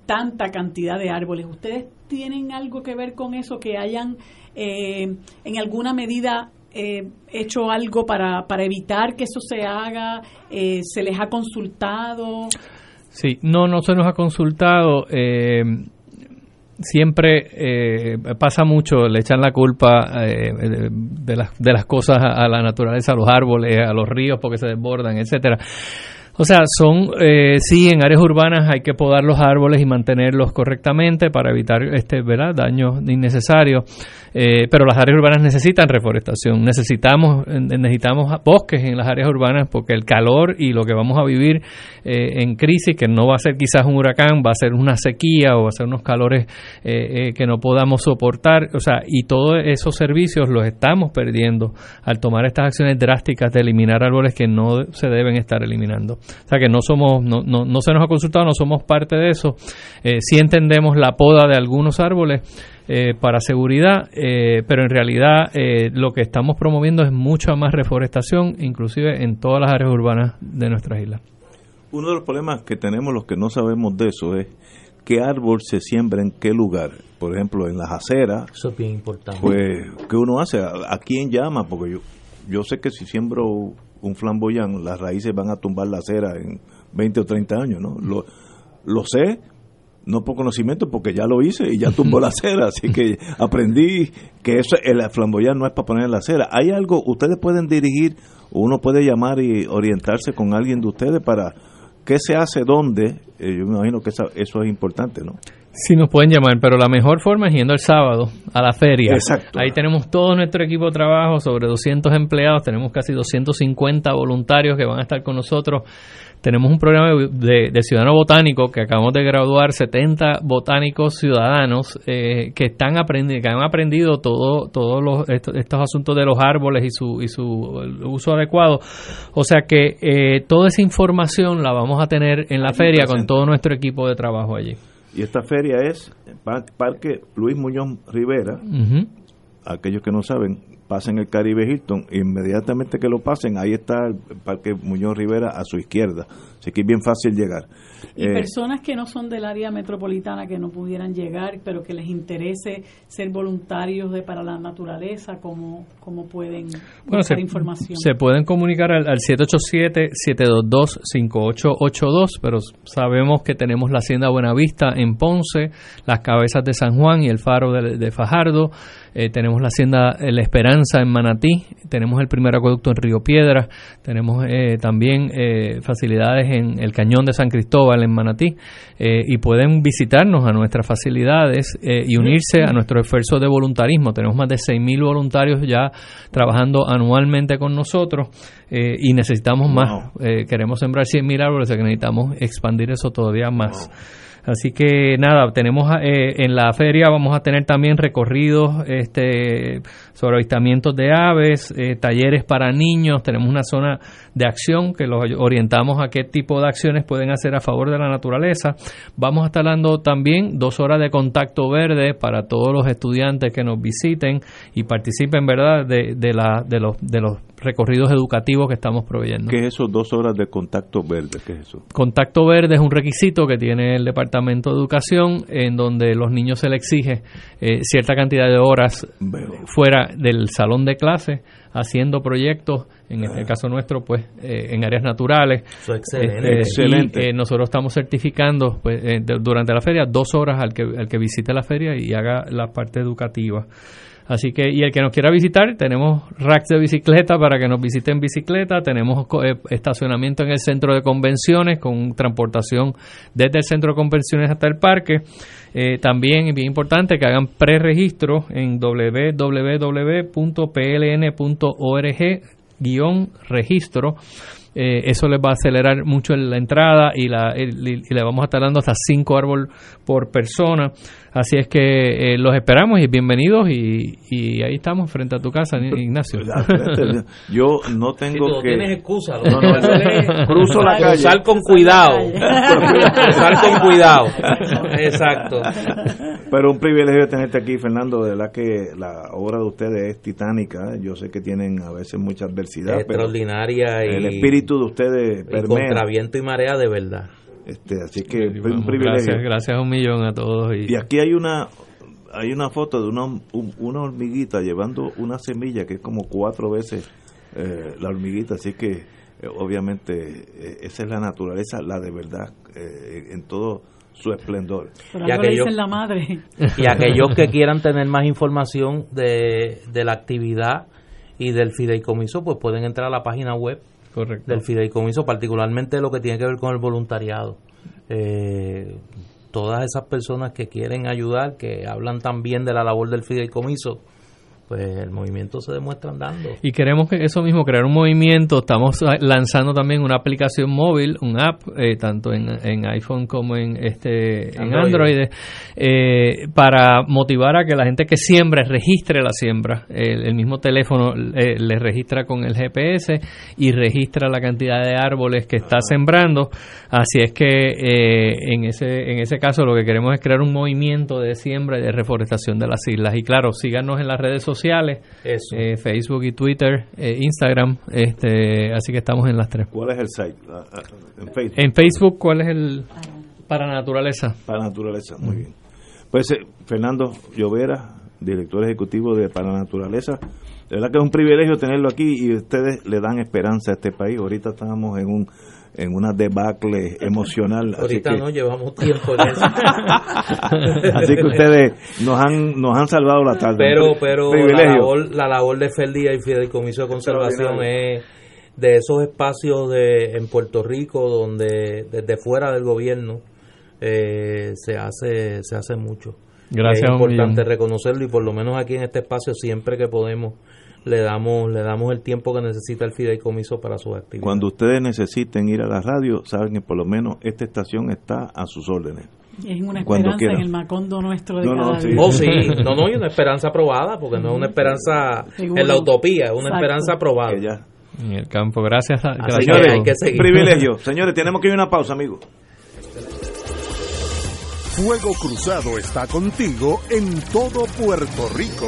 tanta cantidad de árboles. ¿Ustedes tienen algo que ver con eso, que hayan en alguna medida hecho algo para, para evitar que eso se haga? ¿Se les ha consultado? Sí, no, no se nos ha consultado. Eh, siempre eh, pasa mucho, le echan la culpa eh, de, las, de las cosas a, la naturaleza, a los árboles, a los ríos porque se desbordan, etcétera. O sea, son, eh, sí, en áreas urbanas hay que podar los árboles y mantenerlos correctamente para evitar este, ¿verdad? daños innecesarios. Eh, pero las áreas urbanas necesitan reforestación. Necesitamos, necesitamos bosques en las áreas urbanas porque el calor y lo que vamos a vivir eh, en crisis, que no va a ser quizás un huracán, va a ser una sequía o va a ser unos calores eh, que no podamos soportar. O sea, y todos esos servicios los estamos perdiendo al tomar estas acciones drásticas de eliminar árboles que no se deben estar eliminando. O sea que no somos, no, no, no se nos ha consultado, no somos parte de eso. Eh, sí entendemos la poda de algunos árboles eh, para seguridad, eh, pero en realidad eh, lo que estamos promoviendo es mucha más reforestación, inclusive en todas las áreas urbanas de nuestras islas. Uno de los problemas que tenemos los que no sabemos de eso es qué árbol se siembra en qué lugar. Por ejemplo, en las aceras. Eso es bien importante. Pues, ¿qué uno hace? ¿A, quién llama? Porque yo, yo sé que si siembro un flamboyán, las raíces van a tumbar la acera en 20 o 30 años, ¿no? Lo, lo sé, no por conocimiento, porque ya lo hice y ya tumbó la acera, así que aprendí que eso, el flamboyán no es para poner la acera. ¿Hay algo, ustedes pueden dirigir, uno puede llamar y orientarse con alguien de ustedes para qué se hace dónde? Eh, yo me imagino que eso, eso es importante, ¿no? Sí, nos pueden llamar, pero la mejor forma es yendo el sábado a la feria. Exacto. Ahí tenemos todo nuestro equipo de trabajo, sobre 200 empleados, tenemos casi 250 voluntarios que van a estar con nosotros tenemos un programa de, de ciudadano botánico que acabamos de graduar 70 botánicos ciudadanos eh, que están aprendiendo, que han aprendido todo, todos los, estos, asuntos de los árboles y su, y su uso adecuado. O sea que eh, toda esa información la vamos a tener en la feria con todo nuestro equipo de trabajo allí. Y esta feria es Parque Luis Muñoz Rivera. Aquellos que no saben, pasen el Caribe Hilton, inmediatamente que lo pasen, ahí está el Parque Muñoz Rivera a su izquierda. Así que es bien fácil llegar. Y eh, personas que no son del área metropolitana, que no pudieran llegar, pero que les interese ser voluntarios de para la naturaleza, ¿cómo, cómo pueden bueno, se, información? Se pueden comunicar al, 787-722-5882, pero sabemos que tenemos la Hacienda Buenavista en Ponce, las Cabezas de San Juan y el Faro de, Fajardo. Eh, tenemos la Hacienda La Esperanza en Manatí, tenemos el primer acueducto en Río Piedra, tenemos eh, también facilidades en el Cañón de San Cristóbal, en Manatí, eh, y pueden visitarnos a nuestras facilidades eh, y unirse a nuestro esfuerzo de voluntarismo. Tenemos más de 6.000 voluntarios ya trabajando anualmente con nosotros eh, y necesitamos más. queremos sembrar 100.000 árboles, que necesitamos expandir eso todavía más. Así que nada, tenemos eh, en la feria vamos a tener también recorridos este, sobre avistamientos de aves, eh, talleres para niños, tenemos una zona de acción que los orientamos a qué tipo de acciones pueden hacer a favor de la naturaleza. Vamos a estar dando también dos horas de contacto verde para todos los estudiantes que nos visiten y participen, ¿verdad?, de, de, la, de, los, de los recorridos educativos que estamos proveyendo. ¿Qué es eso, dos horas de contacto verde? ¿Qué es eso? Contacto verde es un requisito que tiene el Departamento de Educación en donde los niños se les exige eh, cierta cantidad de horas fuera del salón de clase haciendo proyectos, en este caso nuestro, pues eh, en áreas naturales. excelente. Este, y, eh, nosotros estamos certificando pues, durante la feria dos horas al que, al que visite la feria y haga la parte educativa. Así que, y el que nos quiera visitar, tenemos racks de bicicleta para que nos visiten bicicleta, tenemos eh, estacionamiento en el centro de convenciones con transportación desde el centro de convenciones hasta el parque. Eh, también es bien importante que hagan preregistro en www.pln.org-registro eh, eso les va a acelerar mucho la entrada y, la, le vamos a estar dando hasta cinco árboles por persona. Así es que eh, los esperamos y bienvenidos y, ahí estamos frente a tu casa, Ignacio. Yo no tengo que... tienes excusa. No, no, cruzo la calle. Cruzar con cuidado. Cruzar con cuidado. Exacto. Pero un privilegio tenerte aquí, Fernando. De verdad que la obra de ustedes es titánica. Yo sé que tienen a veces mucha adversidad. Extraordinaria. y el espíritu de ustedes permea. Contra viento y marea de verdad. Este, así que es un privilegio. Gracias, un millón a todos. Y, aquí hay una hay una foto de una, una hormiguita llevando una semilla que es como cuatro veces eh, la hormiguita, así que eh, obviamente eh, esa es la naturaleza, la de verdad, en todo su esplendor. y aquellos, la madre. y aquellos que quieran tener más información de, de la actividad y del fideicomiso, pues pueden entrar a la página web del fideicomiso, particularmente lo que tiene que ver con el voluntariado. Eh, todas esas personas que quieren ayudar, que hablan también de la labor del fideicomiso, pues el movimiento se demuestra andando. Y queremos que eso mismo, crear un movimiento. Estamos lanzando también una aplicación móvil, un app, eh, tanto en, iPhone como en este en Android, eh, para motivar a que la gente que siembra registre la siembra. El, mismo teléfono eh, le registra con el GPS y registra la cantidad de árboles que está sembrando. Así es que en ese en ese caso lo que queremos es crear un movimiento de siembra y de reforestación de las islas. Y claro, síganos en las redes sociales sociales, eh, Facebook y Twitter, eh, Instagram, este, así que estamos en las tres. ¿Cuál es el site? Ah, ah, en Facebook. En Facebook, ¿cuál es el para naturaleza? Para naturaleza, muy bien. Pues eh, Fernando Llovera, director ejecutivo de Para Naturaleza. De verdad que es un privilegio tenerlo aquí y ustedes le dan esperanza a este país. Ahorita estamos en un en una debacle emocional. Ahorita no llevamos tiempo en eso. así que ustedes nos han nos han salvado la tarde. Pero pero la labor, la labor de Ferdía y Fideicomiso de Conservación es de esos espacios de en Puerto Rico donde desde fuera del gobierno eh, se hace se hace mucho. Gracias. Es importante reconocerlo y por lo menos aquí en este espacio siempre que podemos le damos le damos el tiempo que necesita el fideicomiso para sus actividades. Cuando ustedes necesiten ir a la radio, saben que por lo menos esta estación está a sus órdenes. Es una esperanza en el macondo nuestro de No, no, cada sí. día. Oh, sí, no, no, y una esperanza aprobada, porque no es una esperanza Seguro. en la utopía, es una Exacto. esperanza aprobada. En el campo, gracias. a- gracias que hay que seguir. Privilegio. Señores, tenemos que ir a una pausa, amigos. Fuego Cruzado está contigo en todo Puerto Rico.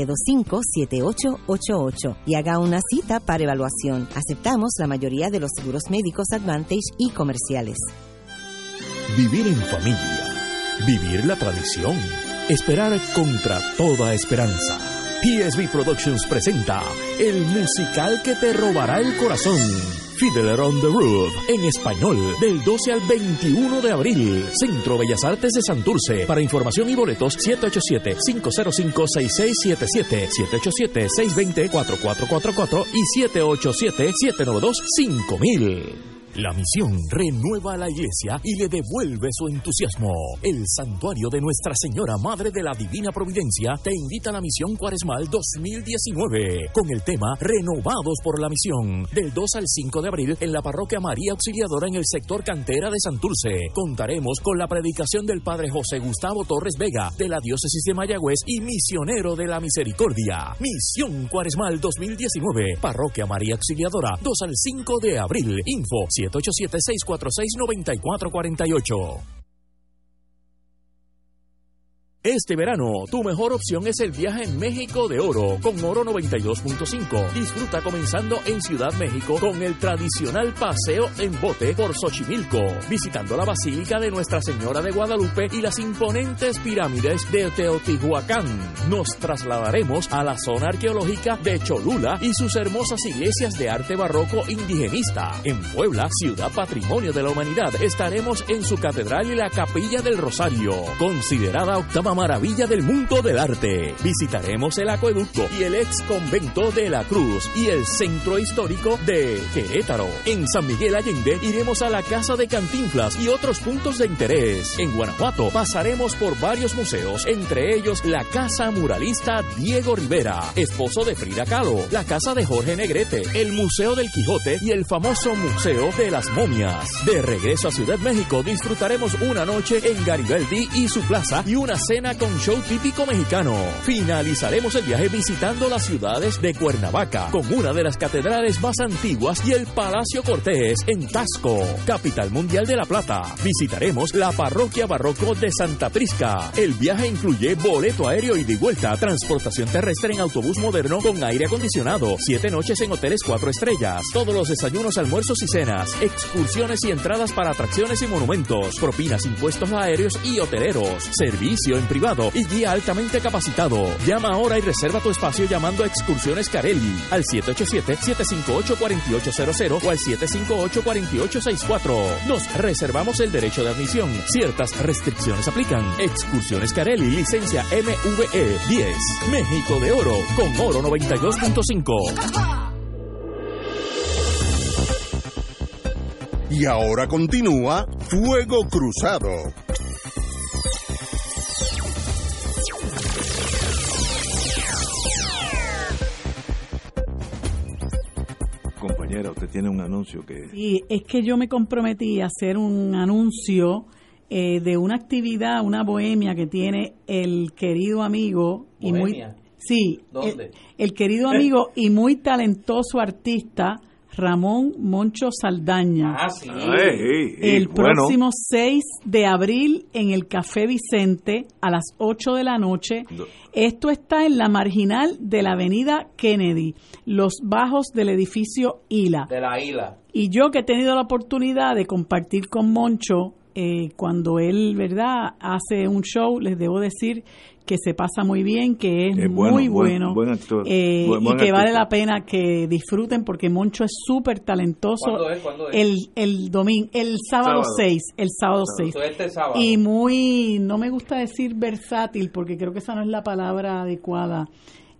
725-7888 y haga una cita para evaluación. Aceptamos la mayoría de los seguros médicos Advantage y comerciales. Vivir en familia. Vivir la tradición. Esperar contra toda esperanza. PSB Productions presenta el musical que te robará el corazón. Fiddler on the Roof, en español, del 12 al 21 de abril. Centro Bellas Artes de Santurce. Para información y boletos, 787-505-6677, 787-620-4444 y 787-792-5000. La misión renueva a la iglesia y le devuelve su entusiasmo. El santuario de Nuestra Señora Madre de la Divina Providencia te invita a la misión cuaresmal 2019 con el tema Renovados por la Misión. Del 2 al 5 de abril en la parroquia María Auxiliadora en el sector cantera de Santurce. Contaremos con la predicación del Padre José Gustavo Torres Vega de la Diócesis de Mayagüez y misionero de la Misericordia. Misión cuaresmal 2019. Parroquia María Auxiliadora 2 al 5 de abril. Info 787-646-9448. Este verano, tu mejor opción es el viaje en México de Oro con Oro 92.5. Disfruta comenzando en Ciudad México con el tradicional paseo en bote por Xochimilco, visitando la Basílica de Nuestra Señora de Guadalupe y las imponentes pirámides de Teotihuacán. Nos trasladaremos a la zona arqueológica de Cholula y sus hermosas iglesias de arte barroco indigenista. En Puebla, ciudad patrimonio de la humanidad, estaremos en su catedral y la capilla del Rosario, considerada octava maravilla del mundo del arte. Visitaremos el acueducto y el ex convento de la Cruz y el centro histórico de Querétaro. En San Miguel Allende iremos a la casa de Cantinflas y otros puntos de interés. En Guanajuato pasaremos por varios museos, entre ellos la casa muralista Diego Rivera, esposo de Frida Kahlo, la casa de Jorge Negrete, el Museo del Quijote y el famoso Museo de las Momias. De regreso a Ciudad México disfrutaremos una noche en Garibaldi y su plaza y una cena con show típico mexicano. Finalizaremos el viaje visitando las ciudades de Cuernavaca, con una de las catedrales más antiguas y el Palacio Cortés en Tasco, capital mundial de La Plata. Visitaremos la parroquia barroco de Santa Prisca. El viaje incluye boleto aéreo y de vuelta, transportación terrestre en autobús moderno con aire acondicionado, siete noches en hoteles cuatro estrellas, todos los desayunos, almuerzos y cenas, excursiones y entradas para atracciones y monumentos, propinas, impuestos aéreos y hoteleros, servicio en privado y guía altamente capacitado. Llama ahora y reserva tu espacio llamando a Excursiones Carelli al 787-758-4800 o al 758-4864. Nos reservamos el derecho de admisión. Ciertas restricciones aplican. Excursiones Carelli, licencia MVE 10. México de Oro con Oro 92.5. Y ahora continúa Fuego Cruzado. Compañera, usted tiene un anuncio que... Y es que yo me comprometí a hacer un anuncio eh, de una actividad, una bohemia que tiene el querido amigo y muy ¿Bohemia? sí, ¿Dónde? El, el querido amigo y muy talentoso artista Ramón Moncho Saldaña. Ah, sí. Ay, el bueno. próximo 6 de abril en el Café Vicente a las 8 de la noche. Esto está en la marginal de la avenida Kennedy, los bajos del edificio ILA. De la isla. Y yo que he tenido la oportunidad de compartir con Moncho eh, cuando él, ¿verdad?, hace un show, les debo decir que se pasa muy bien, que es, Es bueno, muy buen- bueno, buen actor, eh, buen- buen y que vale la pena que disfruten porque Moncho es súper talentoso. ¿Cuándo es? ¿Cuándo es? El, el domingo, el sábado Sábado. 6, el sábado 6. Eso es este. Y muy, no me gusta decir versátil porque creo que esa no es la palabra adecuada.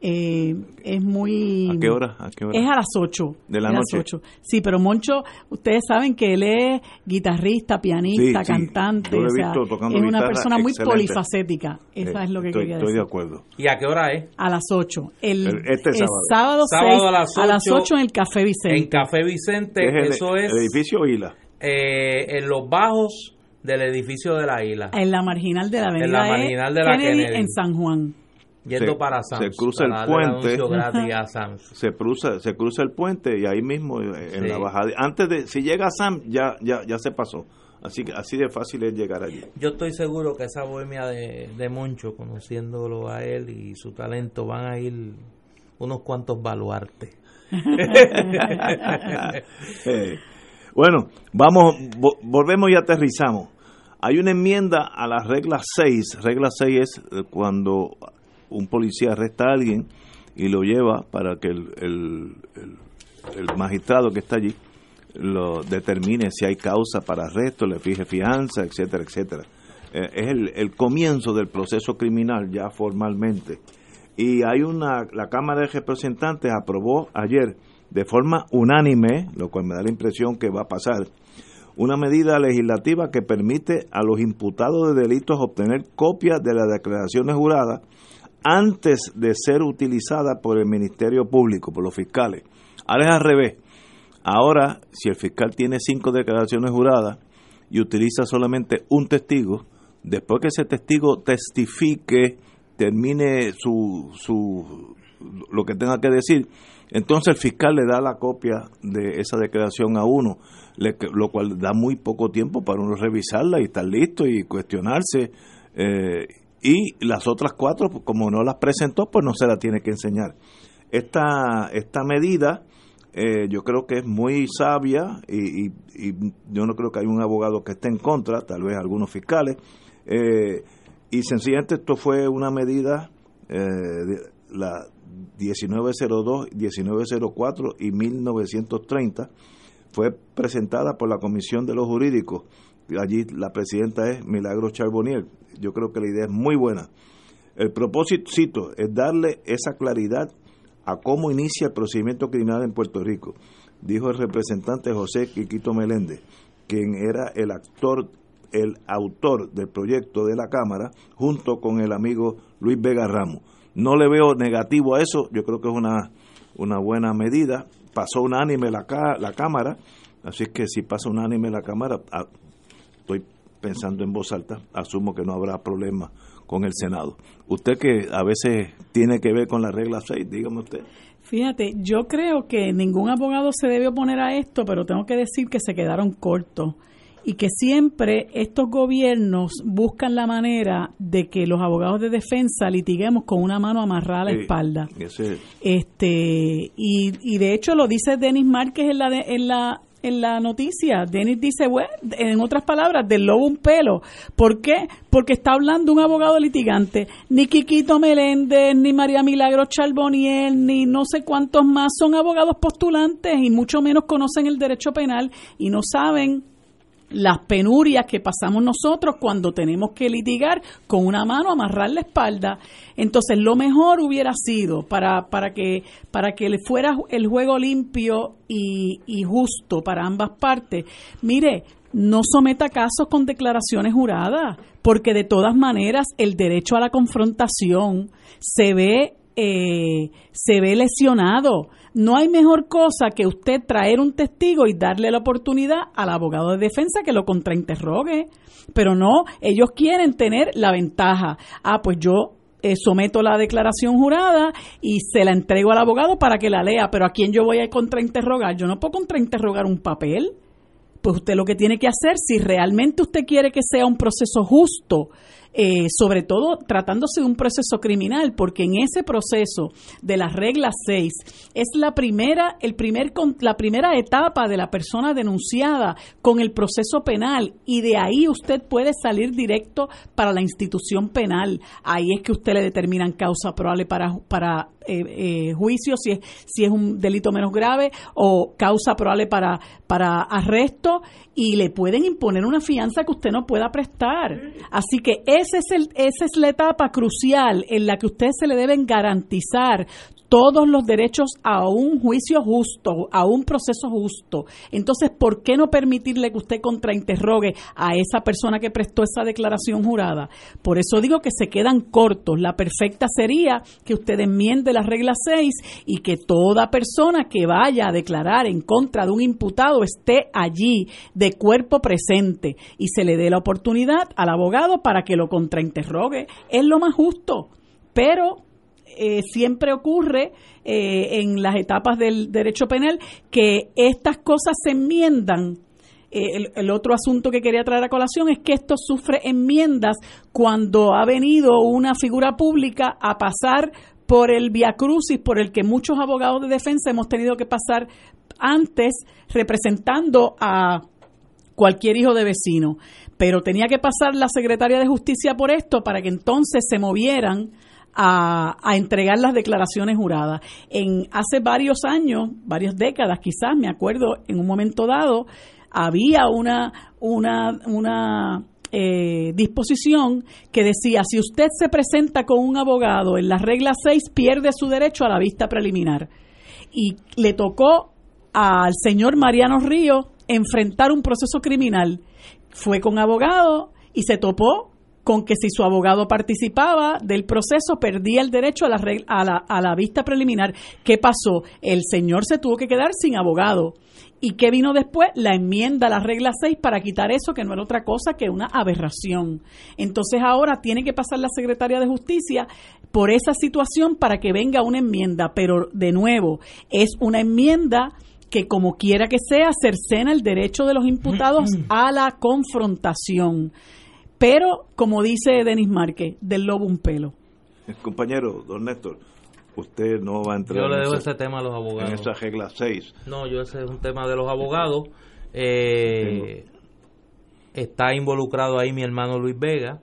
Eh, es muy... ¿A qué hora? ¿A qué hora? Es a las 8. De la a las noche. 8. Sí, pero Moncho, ustedes saben que él es guitarrista, pianista, Sí, sí. cante. Yo lo he o sea, visto tocando es una persona muy excelente. polifacética. Esa Eh, es lo que estoy, quería Estoy decir. de acuerdo. ¿Y a qué hora es? A las 8. El, este el sábado. sábado, Sábado 6, a las a las 8 8 en el Café Vicente. En Café Vicente, ¿Es el, eso es el edificio Isla? eh, en los bajos del edificio de la isla. En la marginal de la avenida En la E, marginal de la Kennedy. en San Juan. Yendo Se- para Sam's. se cruza el para puente. a Sam's. Se cruza, se cruza el puente y ahí mismo en Sí. la bajada. Antes de, si llega a Sam, ya, ya, ya se pasó. Así que así de fácil es llegar allí. Yo estoy seguro que esa bohemia de, de Moncho, conociéndolo a él y su talento, van a ir unos cuantos baluartes. Eh, bueno, vamos, vo- volvemos y aterrizamos. Hay una enmienda a la regla 6. Regla 6 es eh, cuando un policía arresta a alguien y lo lleva para que el, el- el- magistrado que está allí lo determine si hay causa para arresto, le fije fianza, etcétera, etcétera. Eh, es el, el comienzo del proceso criminal ya formalmente. Y hay una, la Cámara de Representantes aprobó ayer de forma unánime, lo cual me da la impresión que va a pasar, una medida legislativa que permite a los imputados de delitos obtener copias de las declaraciones juradas antes de ser utilizadas por el Ministerio Público, por los fiscales. Ahora es al revés. Ahora, si el fiscal tiene cinco declaraciones juradas y utiliza solamente un testigo, después que ese testigo testifique, termine su, su lo que tenga que decir, entonces el fiscal le da la copia de esa declaración a uno, lo cual da muy poco tiempo para uno revisarla y estar listo y cuestionarse. eh, y las otras cuatro, pues, como no las presentó, pues no se la tiene que enseñar. Esta, esta medida eh, yo creo que es muy sabia y, y- y yo no creo que hay un abogado que esté en contra, tal vez algunos fiscales. eh, y sencillamente esto fue una medida, eh, de la 1902, 1904 y 1930, fue presentada por la Comisión de los Jurídicos. Allí la presidenta es Milagros Charbonnier. Yo creo que la idea es muy buena. El propósito es darle esa claridad a cómo inicia el procedimiento criminal en Puerto Rico, dijo el representante José Quiquito Meléndez, quien era el actor, el autor del proyecto de la Cámara, junto con el amigo Luis Vega Ramos. No le veo negativo a eso, yo creo que es una, una buena medida. Pasó unánime la, la Cámara, así que si pasa unánime la Cámara, estoy pensando en voz alta, asumo que no habrá problema con el Senado. Usted que a veces tiene que ver con la regla 6, dígame usted. Fíjate, yo creo que ningún abogado se debe oponer a esto, pero tengo que decir que se quedaron cortos y que siempre estos gobiernos buscan la manera de que los abogados de defensa litiguemos con una mano amarrada a la Sí, espalda. ese- Este y, y de hecho lo dice Denis Márquez en la de- en la en la noticia. Denis dice, bueno, en otras palabras, del lobo un pelo. ¿Por qué? Porque está hablando un abogado litigante. Ni Quiquito Meléndez, ni María Milagro Charboniel, ni no sé cuántos más son abogados postulantes y mucho menos conocen el derecho penal y no saben las penurias que pasamos nosotros cuando tenemos que litigar con una mano amarrar la espalda. Entonces, lo mejor hubiera sido para, para que para que fuera el juego limpio y, y justo para ambas partes. Mire, no someta casos con declaraciones juradas, porque de todas maneras el derecho a la confrontación se ve eh, se ve lesionado. No hay mejor cosa que usted traer un testigo y darle la oportunidad al abogado de defensa que lo contrainterrogue. Pero no, ellos quieren tener la ventaja. Ah, pues yo eh, someto la declaración jurada y se la entrego al abogado para que la lea. Pero ¿a quién yo voy a contrainterrogar? Yo no puedo contrainterrogar un papel. Pues usted lo que tiene que hacer, si realmente usted quiere que sea un proceso justo eh, sobre todo tratándose de un proceso criminal, porque en ese proceso de la regla 6 es la primera, el primer, la primera etapa de la persona denunciada con el proceso penal y de ahí usted puede salir directo para la institución penal. Ahí es que usted le determinan causa probable para, para eh, eh, juicio si es, si es un delito menos grave o causa probable para, para arresto y le pueden imponer una fianza que usted no pueda prestar. Así que ese es el, esa es la etapa crucial en la que usted se le deben garantizar todos los derechos a un juicio justo, a un proceso justo. Entonces, ¿por qué no permitirle que usted contrainterrogue a esa persona que prestó esa declaración jurada? Por eso digo que se quedan cortos. La perfecta sería que usted enmiende la regla 6 y que toda persona que vaya a declarar en contra de un imputado esté allí de cuerpo presente y se le dé la oportunidad al abogado para que lo contrainterrogue. Es lo más justo. Pero eh, siempre ocurre eh, en las etapas del derecho penal que estas cosas se enmiendan. Eh, el, otro asunto que quería traer a colación es que esto sufre enmiendas cuando ha venido una figura pública a pasar por el via crucis por el que muchos abogados de defensa hemos tenido que pasar antes representando a cualquier hijo de vecino. Pero tenía que pasar la secretaria de justicia por esto para que entonces se movieran a, entregar las declaraciones juradas. En hace varios años, varias décadas quizás, me acuerdo, en un momento dado, había una, una, una eh, disposición que decía, si usted se presenta con un abogado en la regla 6, pierde su derecho a la vista preliminar. Y le tocó al señor Mariano Río enfrentar un proceso criminal. Fue con abogado y se topó con que si su abogado participaba del proceso perdía el derecho a la, a la, a la vista preliminar. ¿Qué pasó? El señor se tuvo que quedar sin abogado. ¿Y qué vino después? La enmienda a la regla 6 para quitar eso, que no era otra cosa que una aberración. Entonces ahora tiene que pasar la secretaria de Justicia por esa situación para que venga una enmienda. Pero de nuevo, es una enmienda que como quiera que sea, cercena el derecho de los imputados a la confrontación. Pero, como dice Denis Márquez, del lobo un pelo. Compañero, don Néstor, usted no va a entrar yo le debo ese tema a los abogados. en esa regla 6. No, yo ese es un tema de los abogados. Eh, está involucrado ahí mi hermano Luis Vega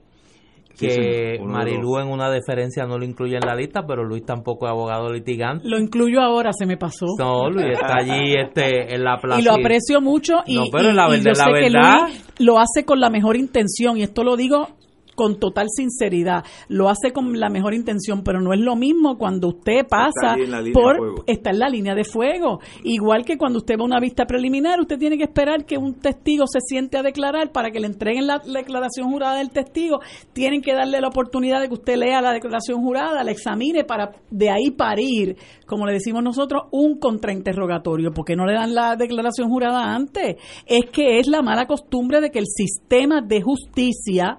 que Marilú en una deferencia no lo incluye en la lista, pero Luis tampoco es abogado litigante. Lo incluyo ahora, se me pasó. No, Luis está allí este, en la plaza. Y lo aprecio mucho y, no, pero la verdad, yo sé que Luis lo hace con la mejor intención y esto lo digo con total sinceridad, lo hace con la mejor intención, pero no es lo mismo cuando usted pasa por está en la línea de fuego. Igual que cuando usted va a una vista preliminar, usted tiene que esperar que un testigo se siente a declarar para que le entreguen la, declaración jurada del testigo. Tienen que darle la oportunidad de que usted lea la declaración jurada, la examine para de ahí parir, como le decimos nosotros, un contrainterrogatorio. porque no le dan la declaración jurada antes? Es que es la mala costumbre de que el sistema de justicia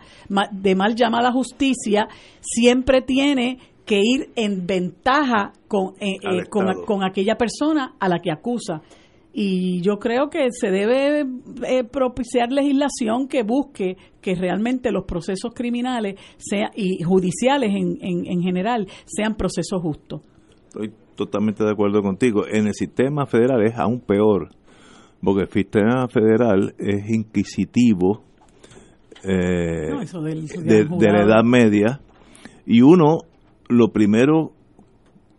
de mal llamada justicia siempre tiene que ir en ventaja con, eh, eh, con, aquella persona a la que acusa. Y yo creo que se debe eh, propiciar legislación que busque que realmente los procesos criminales sea, y judiciales en, en, en general sean procesos justos. Estoy totalmente de acuerdo contigo. En el sistema federal es aún peor, porque el sistema federal es inquisitivo eh, de, la Edad Media y uno lo primero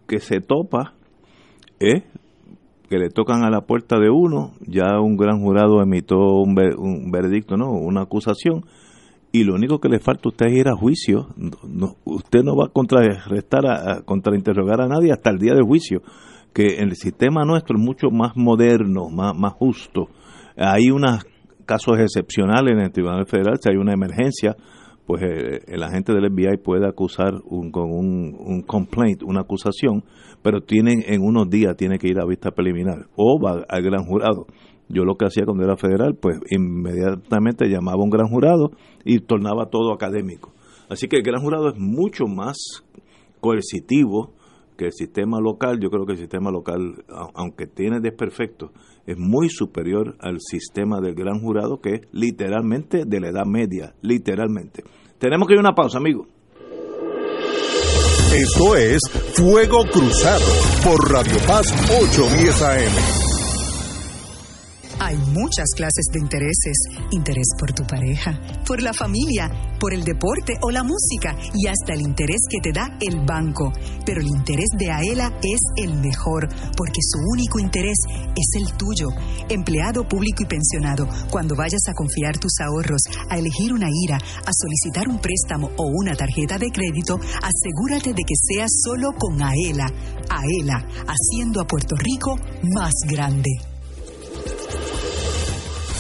que se topa es que le tocan a la puerta de uno, ya un gran jurado emitió un, un veredicto, no, una acusación, y lo único que le falta a usted es ir a juicio. usted no va a contrarrestar, a, contrainterrogar a nadie hasta el día del juicio, que el sistema nuestro es mucho más moderno, más, más justo. Hay unas casos excepcionales en el Tribunal Federal, si hay una emergencia, pues eh, el agente del FBI puede acusar un, con un, complaint, una acusación, pero tienen en unos días tiene que ir a vista preliminar o va al gran jurado. Yo lo que hacía cuando era federal, pues inmediatamente llamaba a un gran jurado y tornaba todo académico. Así que el gran jurado es mucho más coercitivo que el sistema local, yo creo que el sistema local, aunque tiene desperfectos, es muy superior al sistema del gran jurado que es literalmente de la edad media, literalmente. Tenemos que ir a una pausa, amigo. Esto es Fuego Cruzado por Radio Paz 810 AM. Hay muchas clases de intereses. Interés por tu pareja, por la familia, por el deporte o la música y hasta el interés que te da el banco. Pero el interés de Aela es el mejor porque su único interés es el tuyo. Empleado público y pensionado, cuando vayas a confiar tus ahorros, a elegir una IRA, a solicitar un préstamo o una tarjeta de crédito, asegúrate de que sea solo con Aela. Aela, haciendo a Puerto Rico más grande.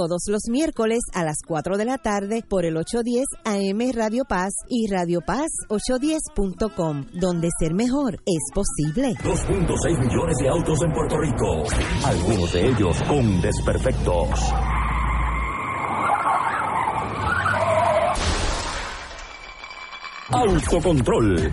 todos los miércoles a las 4 de la tarde por el 810 AM Radio Paz y Radio Paz 810.com, donde ser mejor es posible. 2.6 millones de autos en Puerto Rico, algunos de ellos con desperfectos. Autocontrol.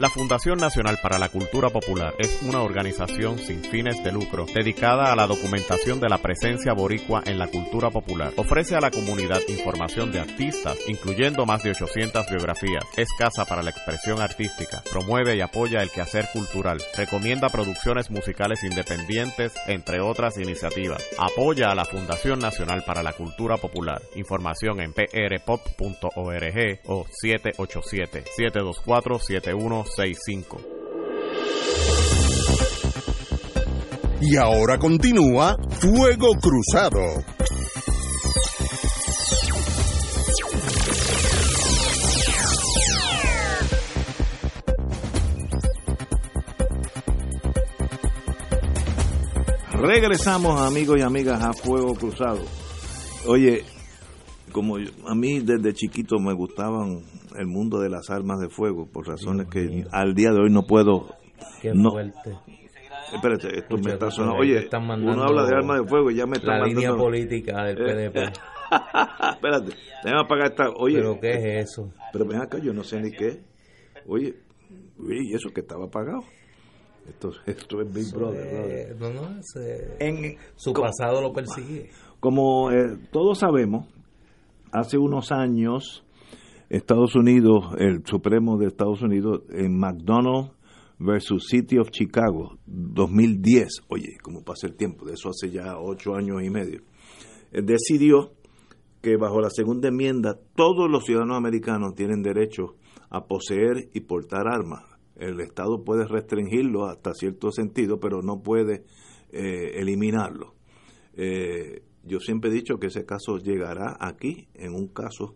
La Fundación Nacional para la Cultura Popular es una organización sin fines de lucro dedicada a la documentación de la presencia boricua en la cultura popular. Ofrece a la comunidad información de artistas, incluyendo más de 800 biografías. Es casa para la expresión artística. Promueve y apoya el quehacer cultural. Recomienda producciones musicales independientes, entre otras iniciativas. Apoya a la Fundación Nacional para la Cultura Popular. Información en prpop.org o 787 724 71 y ahora continúa Fuego Cruzado. Regresamos amigos y amigas a Fuego Cruzado. Oye, como a mí desde chiquito me gustaban el mundo de las armas de fuego, por razones que al día de hoy no puedo... Qué no, fuerte. Espérate, esto me está sonando. Oye, uno habla de armas de fuego y ya me está La línea política del PDP. Eh, espérate, déjame apagar esta... Oye, ¿Pero qué es eso? Pero ven acá, yo no sé ni qué. Oye, ¿y eso que estaba apagado? Esto, esto es Big Brother. no, no, en, su pasado lo persigue. Como eh, todos sabemos, hace unos años Estados Unidos, el Supremo de Estados Unidos, en McDonald versus City of Chicago, 2010, oye, como pasa el tiempo, de eso hace ya ocho años y medio, eh, decidió que bajo la segunda enmienda todos los ciudadanos americanos tienen derecho a poseer y portar armas. El Estado puede restringirlo hasta cierto sentido, pero no puede eh, eliminarlo. Eh, yo siempre he dicho que ese caso llegará aquí en un caso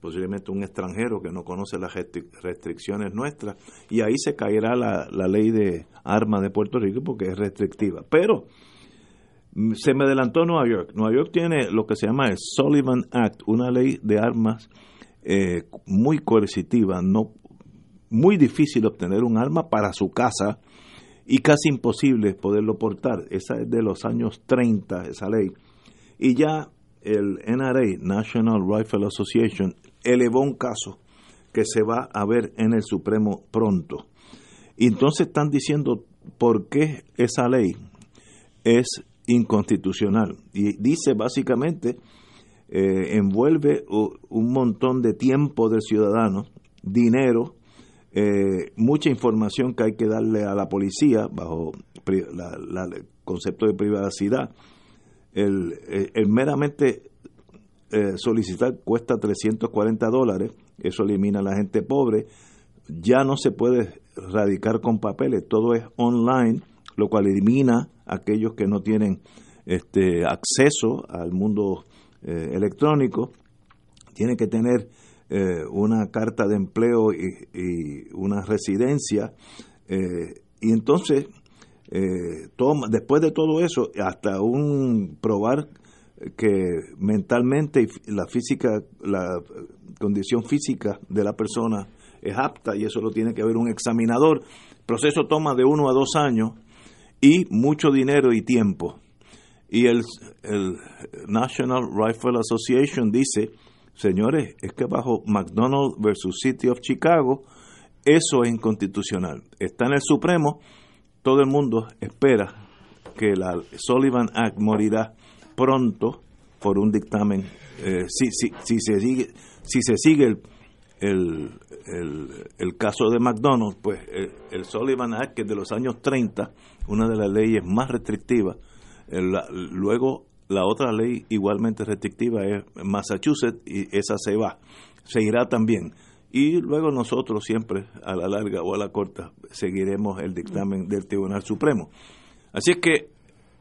posiblemente un extranjero que no conoce las restricciones nuestras, y ahí se caerá la, ley de armas de Puerto Rico porque es restrictiva. Pero mm, se me adelantó Nueva York. Nueva York tiene lo que se llama el Sullivan Act, una ley de armas eh, muy coercitiva, no, muy difícil obtener un arma para su casa y casi imposible poderlo portar. Esa es de los años 30, esa ley. Y ya el NRA, National Rifle Association, elevó un caso que se va a ver en el Supremo pronto. Y entonces están diciendo por qué esa ley es inconstitucional. Y dice básicamente, eh, envuelve un montón de tiempo del ciudadano, dinero, eh, mucha información que hay que darle a la policía bajo el concepto de privacidad. el meramente eh, solicitar cuesta 340 dólares, eso elimina a la gente pobre, ya no se puede radicar con papeles, todo es online, lo cual elimina a aquellos que no tienen este acceso al mundo eh, electrónico, tiene que tener eh, una carta de empleo y, una residencia, eh, y entonces, toma, después de todo eso, hasta un probar que mentalmente la física, la condición física de la persona es apta y eso lo tiene que ver un examinador. El proceso toma de uno a dos años y mucho dinero y tiempo. Y el, el National Rifle Association dice, señores, es que bajo McDonald versus City of Chicago, eso es inconstitucional. Está en el Supremo, todo el mundo espera que la Sullivan Act morirá pronto por un dictamen. Eh, si, si, si, se sigue, si se sigue el, el, el, caso de McDonald's, pues el, el, Sullivan Act, que de los años 30, una de las leyes más restrictivas, luego la otra ley igualmente restrictiva es Massachusetts y esa se va, se irá también. Y luego nosotros siempre, a la larga o a la corta, seguiremos el dictamen del Tribunal Supremo. Así es que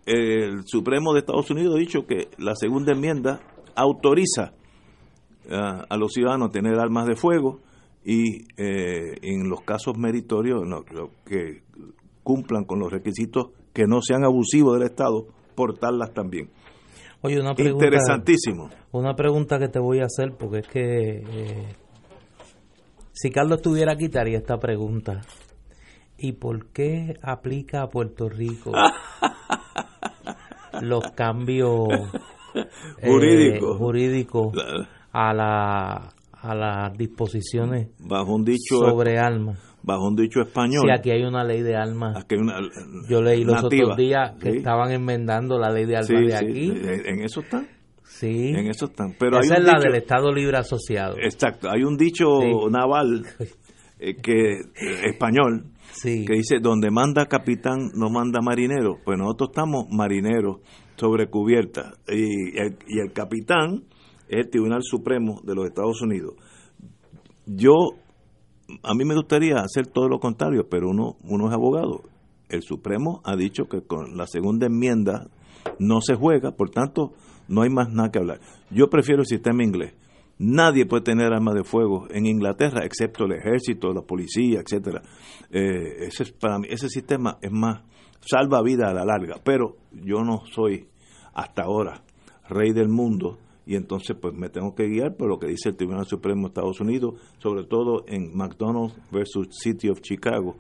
el Supremo de Estados Unidos ha dicho que la segunda enmienda autoriza ah, a los ciudadanos a tener armas de fuego y eh, en los casos meritorios que cumplan con los requisitos que no sean abusivos del Estado, portarlas también. Oye, una pregunta, Interesantísimo. Una pregunta que te voy a hacer, porque es que eh, si Carlos estuviera aquí, te haría esta pregunta. ¿Y por qué aplica a Puerto Rico los cambios eh, jurídicos a la a las disposiciones bajo un dicho sobre armas. bajo un dicho español. Si aquí hay una ley de armas. Yo leí los otros días que estaban enmendando la ley de armas de aquí. En eso están. Sí. En eso están. Pero esa es la del Estado Libre Asociado. Exacto. Hay un dicho naval eh, que eh, español que dice donde manda capitán no manda marinero pues nosotros estamos marineros sobre cubierta. Y el, y el capitán es el Tribunal Supremo de los Estados Unidos. Yo a mí me gustaría hacer todo lo contrario pero uno uno es abogado. El Supremo ha dicho que con la segunda enmienda no se juega por tanto no hay más nada que hablar. Yo prefiero el sistema inglés Nadie puede tener armas de fuego en Inglaterra, excepto el ejército, la policía, etcétera. Eh, ese para mí, ese sistema es más salva vida a la larga. Pero yo no soy hasta ahora rey del mundo y entonces pues me tengo que guiar por lo que dice el Tribunal Supremo de Estados Unidos, sobre todo en McDonald's versus City of Chicago,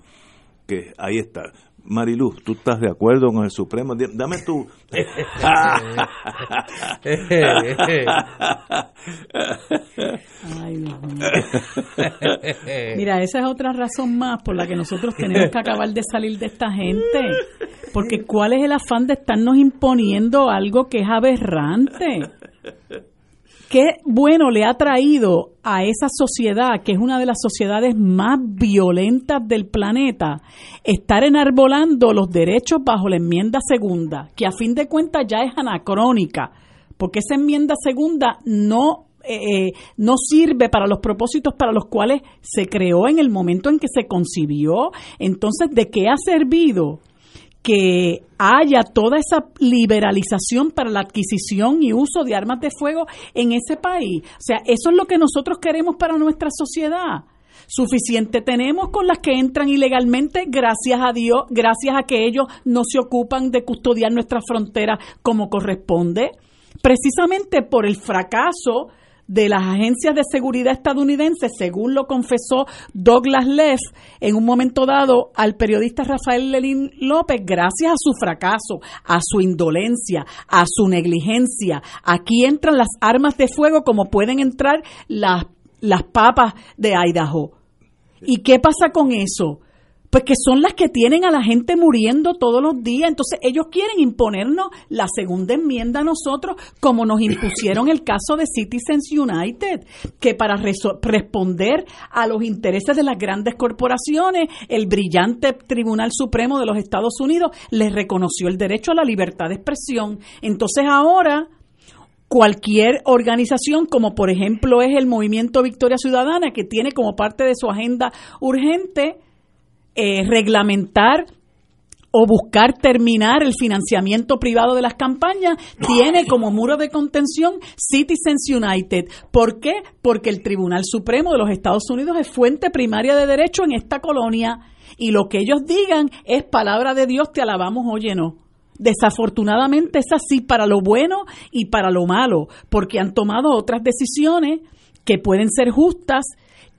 que ahí está. Mariluz, ¿tú estás de acuerdo con el Supremo? Dame tú. Mira, esa es otra razón más por la que nosotros tenemos que acabar de salir de esta gente. Porque ¿cuál es el afán de estarnos imponiendo algo que es aberrante? Qué bueno le ha traído a esa sociedad, que es una de las sociedades más violentas del planeta, estar enarbolando los derechos bajo la enmienda segunda, que a fin de cuentas ya es anacrónica, porque esa enmienda segunda no eh, eh, no sirve para los propósitos para los cuales se creó en el momento en que se concibió. Entonces, ¿de qué ha servido que haya toda esa liberalización para la adquisición y uso de armas de fuego en ese país. O sea, eso es lo que nosotros queremos para nuestra sociedad. Suficiente tenemos con las que entran ilegalmente, gracias a Dios, gracias a que ellos no se ocupan de custodiar nuestra frontera como corresponde. Precisamente por el fracaso de las agencias de seguridad estadounidenses, según lo confesó Douglas Leff en un momento dado al periodista Rafael Lelín López, gracias a su fracaso, a su indolencia, a su negligencia. Aquí entran las armas de fuego como pueden entrar las, las papas de Idaho. ¿Y qué pasa con eso? Pues que son las que tienen a la gente muriendo todos los días. Entonces ellos quieren imponernos la segunda enmienda a nosotros, como nos impusieron el caso de Citizens United, que para responder a los intereses de las grandes corporaciones, el brillante Tribunal Supremo de los Estados Unidos les reconoció el derecho a la libertad de expresión. Entonces ahora cualquier organización, como por ejemplo es el Movimiento Victoria Ciudadana, que tiene como parte de su agenda urgente, eh, reglamentar o buscar terminar el financiamiento privado de las campañas, tiene como muro de contención Citizens United. ¿Por qué? Porque el Tribunal Supremo de los Estados Unidos es fuente primaria de derecho en esta colonia y lo que ellos digan es palabra de Dios, te alabamos, oye no. Desafortunadamente es así para lo bueno y para lo malo, porque han tomado otras decisiones que pueden ser justas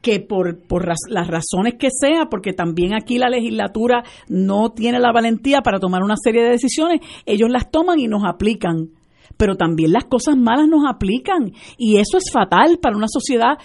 que por, por las razones que sea, porque también aquí la legislatura no tiene la valentía para tomar una serie de decisiones, ellos las toman y nos aplican. Pero también las cosas malas nos aplican y eso es fatal para una sociedad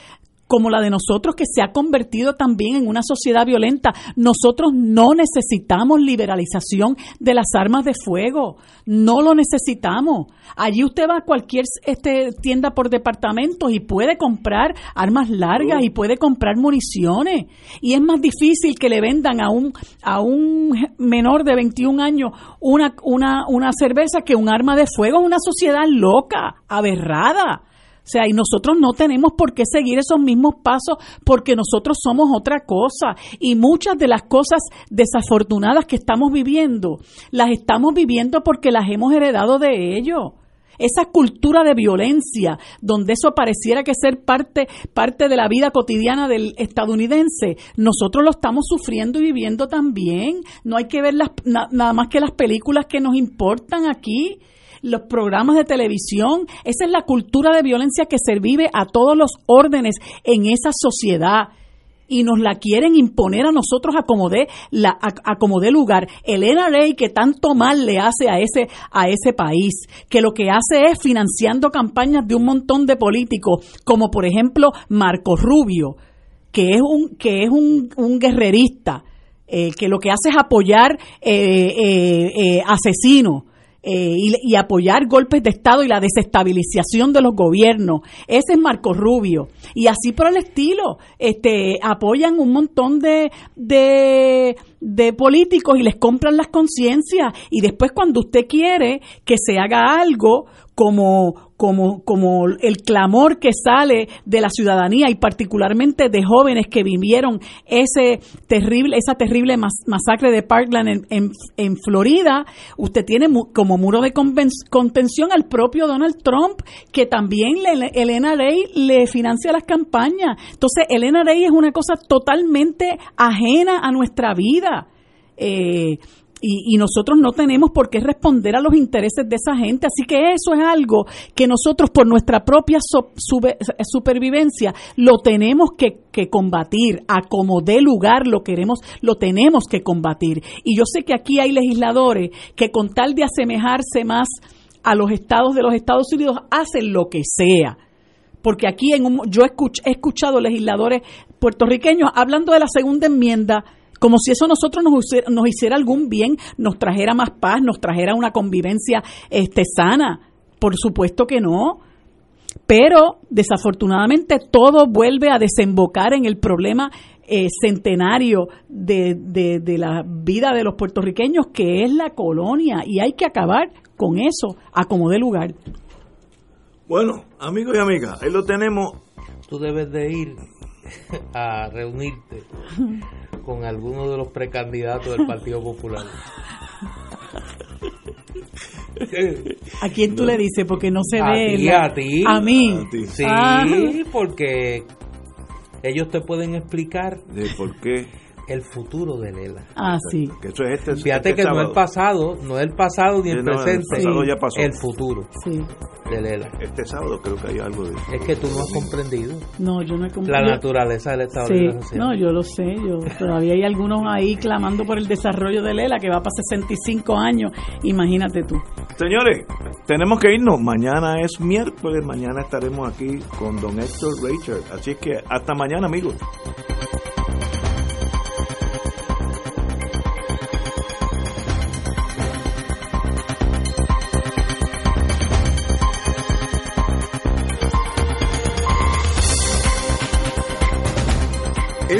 como la de nosotros, que se ha convertido también en una sociedad violenta. Nosotros no necesitamos liberalización de las armas de fuego, no lo necesitamos. Allí usted va a cualquier este, tienda por departamentos y puede comprar armas largas y puede comprar municiones. Y es más difícil que le vendan a un, a un menor de 21 años una, una, una cerveza que un arma de fuego. Es una sociedad loca, aberrada. O sea, y nosotros no tenemos por qué seguir esos mismos pasos porque nosotros somos otra cosa. Y muchas de las cosas desafortunadas que estamos viviendo, las estamos viviendo porque las hemos heredado de ellos. Esa cultura de violencia, donde eso pareciera que ser parte, parte de la vida cotidiana del estadounidense, nosotros lo estamos sufriendo y viviendo también. No hay que ver las, nada más que las películas que nos importan aquí los programas de televisión. Esa es la cultura de violencia que se vive a todos los órdenes en esa sociedad y nos la quieren imponer a nosotros a como de, la, a, como de lugar. El NRA que tanto mal le hace a ese, a ese país, que lo que hace es financiando campañas de un montón de políticos, como por ejemplo Marco Rubio, que es un, que es un, un guerrerista, eh, que lo que hace es apoyar eh, eh, asesinos eh, y, apoyar golpes de Estado y la desestabilización de los gobiernos. Ese es Marco Rubio. Y así por el estilo, este, apoyan un montón de, de, de políticos y les compran las conciencias. Y después cuando usted quiere que se haga algo como, como, como el clamor que sale de la ciudadanía y particularmente de jóvenes que vivieron ese terrible, esa terrible masacre de Parkland en, en, Florida, usted tiene como muro de contención al propio Donald Trump, que también le, el le financia las campañas. Entonces, el NRA es una cosa totalmente ajena a nuestra vida. Eh, y, nosotros no tenemos por qué responder a los intereses de esa gente. Así que eso es algo que nosotros por nuestra propia supervivencia lo tenemos que, que, combatir, a como dé lugar lo queremos, lo tenemos que combatir. Y yo sé que aquí hay legisladores que con tal de asemejarse más a los estados de los Estados Unidos hacen lo que sea porque aquí en un, yo he escuchado legisladores puertorriqueños hablando de la segunda enmienda como si eso nosotros nos, nos hiciera algún bien, nos trajera más paz, nos trajera una convivencia este, sana. Por supuesto que no. Pero desafortunadamente todo vuelve a desembocar en el problema eh, centenario de, de, la vida de los puertorriqueños, que es la colonia, y hay que acabar con eso a como dé lugar. Bueno, amigos y amigas, ahí lo tenemos. Tú debes de ir a reunirte con alguno de los precandidatos del Partido Popular. ¿A quién tú le dices? Porque no se ve. a ti. A mí. Sí, porque ellos te pueden explicar. ¿De por qué? El futuro de Lela. Ah, sí. Que eso es este, Fíjate este que no es pasado, no es el pasado ni el presente, el, ya pasó. el futuro sí. de Lela. Este sábado creo que hay algo de Es que tú no has comprendido. No, yo no he comprendido. La naturaleza del Estado sí. de No, yo lo sé. Yo, todavía hay algunos ahí clamando por el desarrollo de Lela que va para 65 años. Imagínate tú. Señores, tenemos que irnos. Mañana es miércoles. Mañana estaremos aquí con don Héctor Richard. Así que hasta mañana, amigos.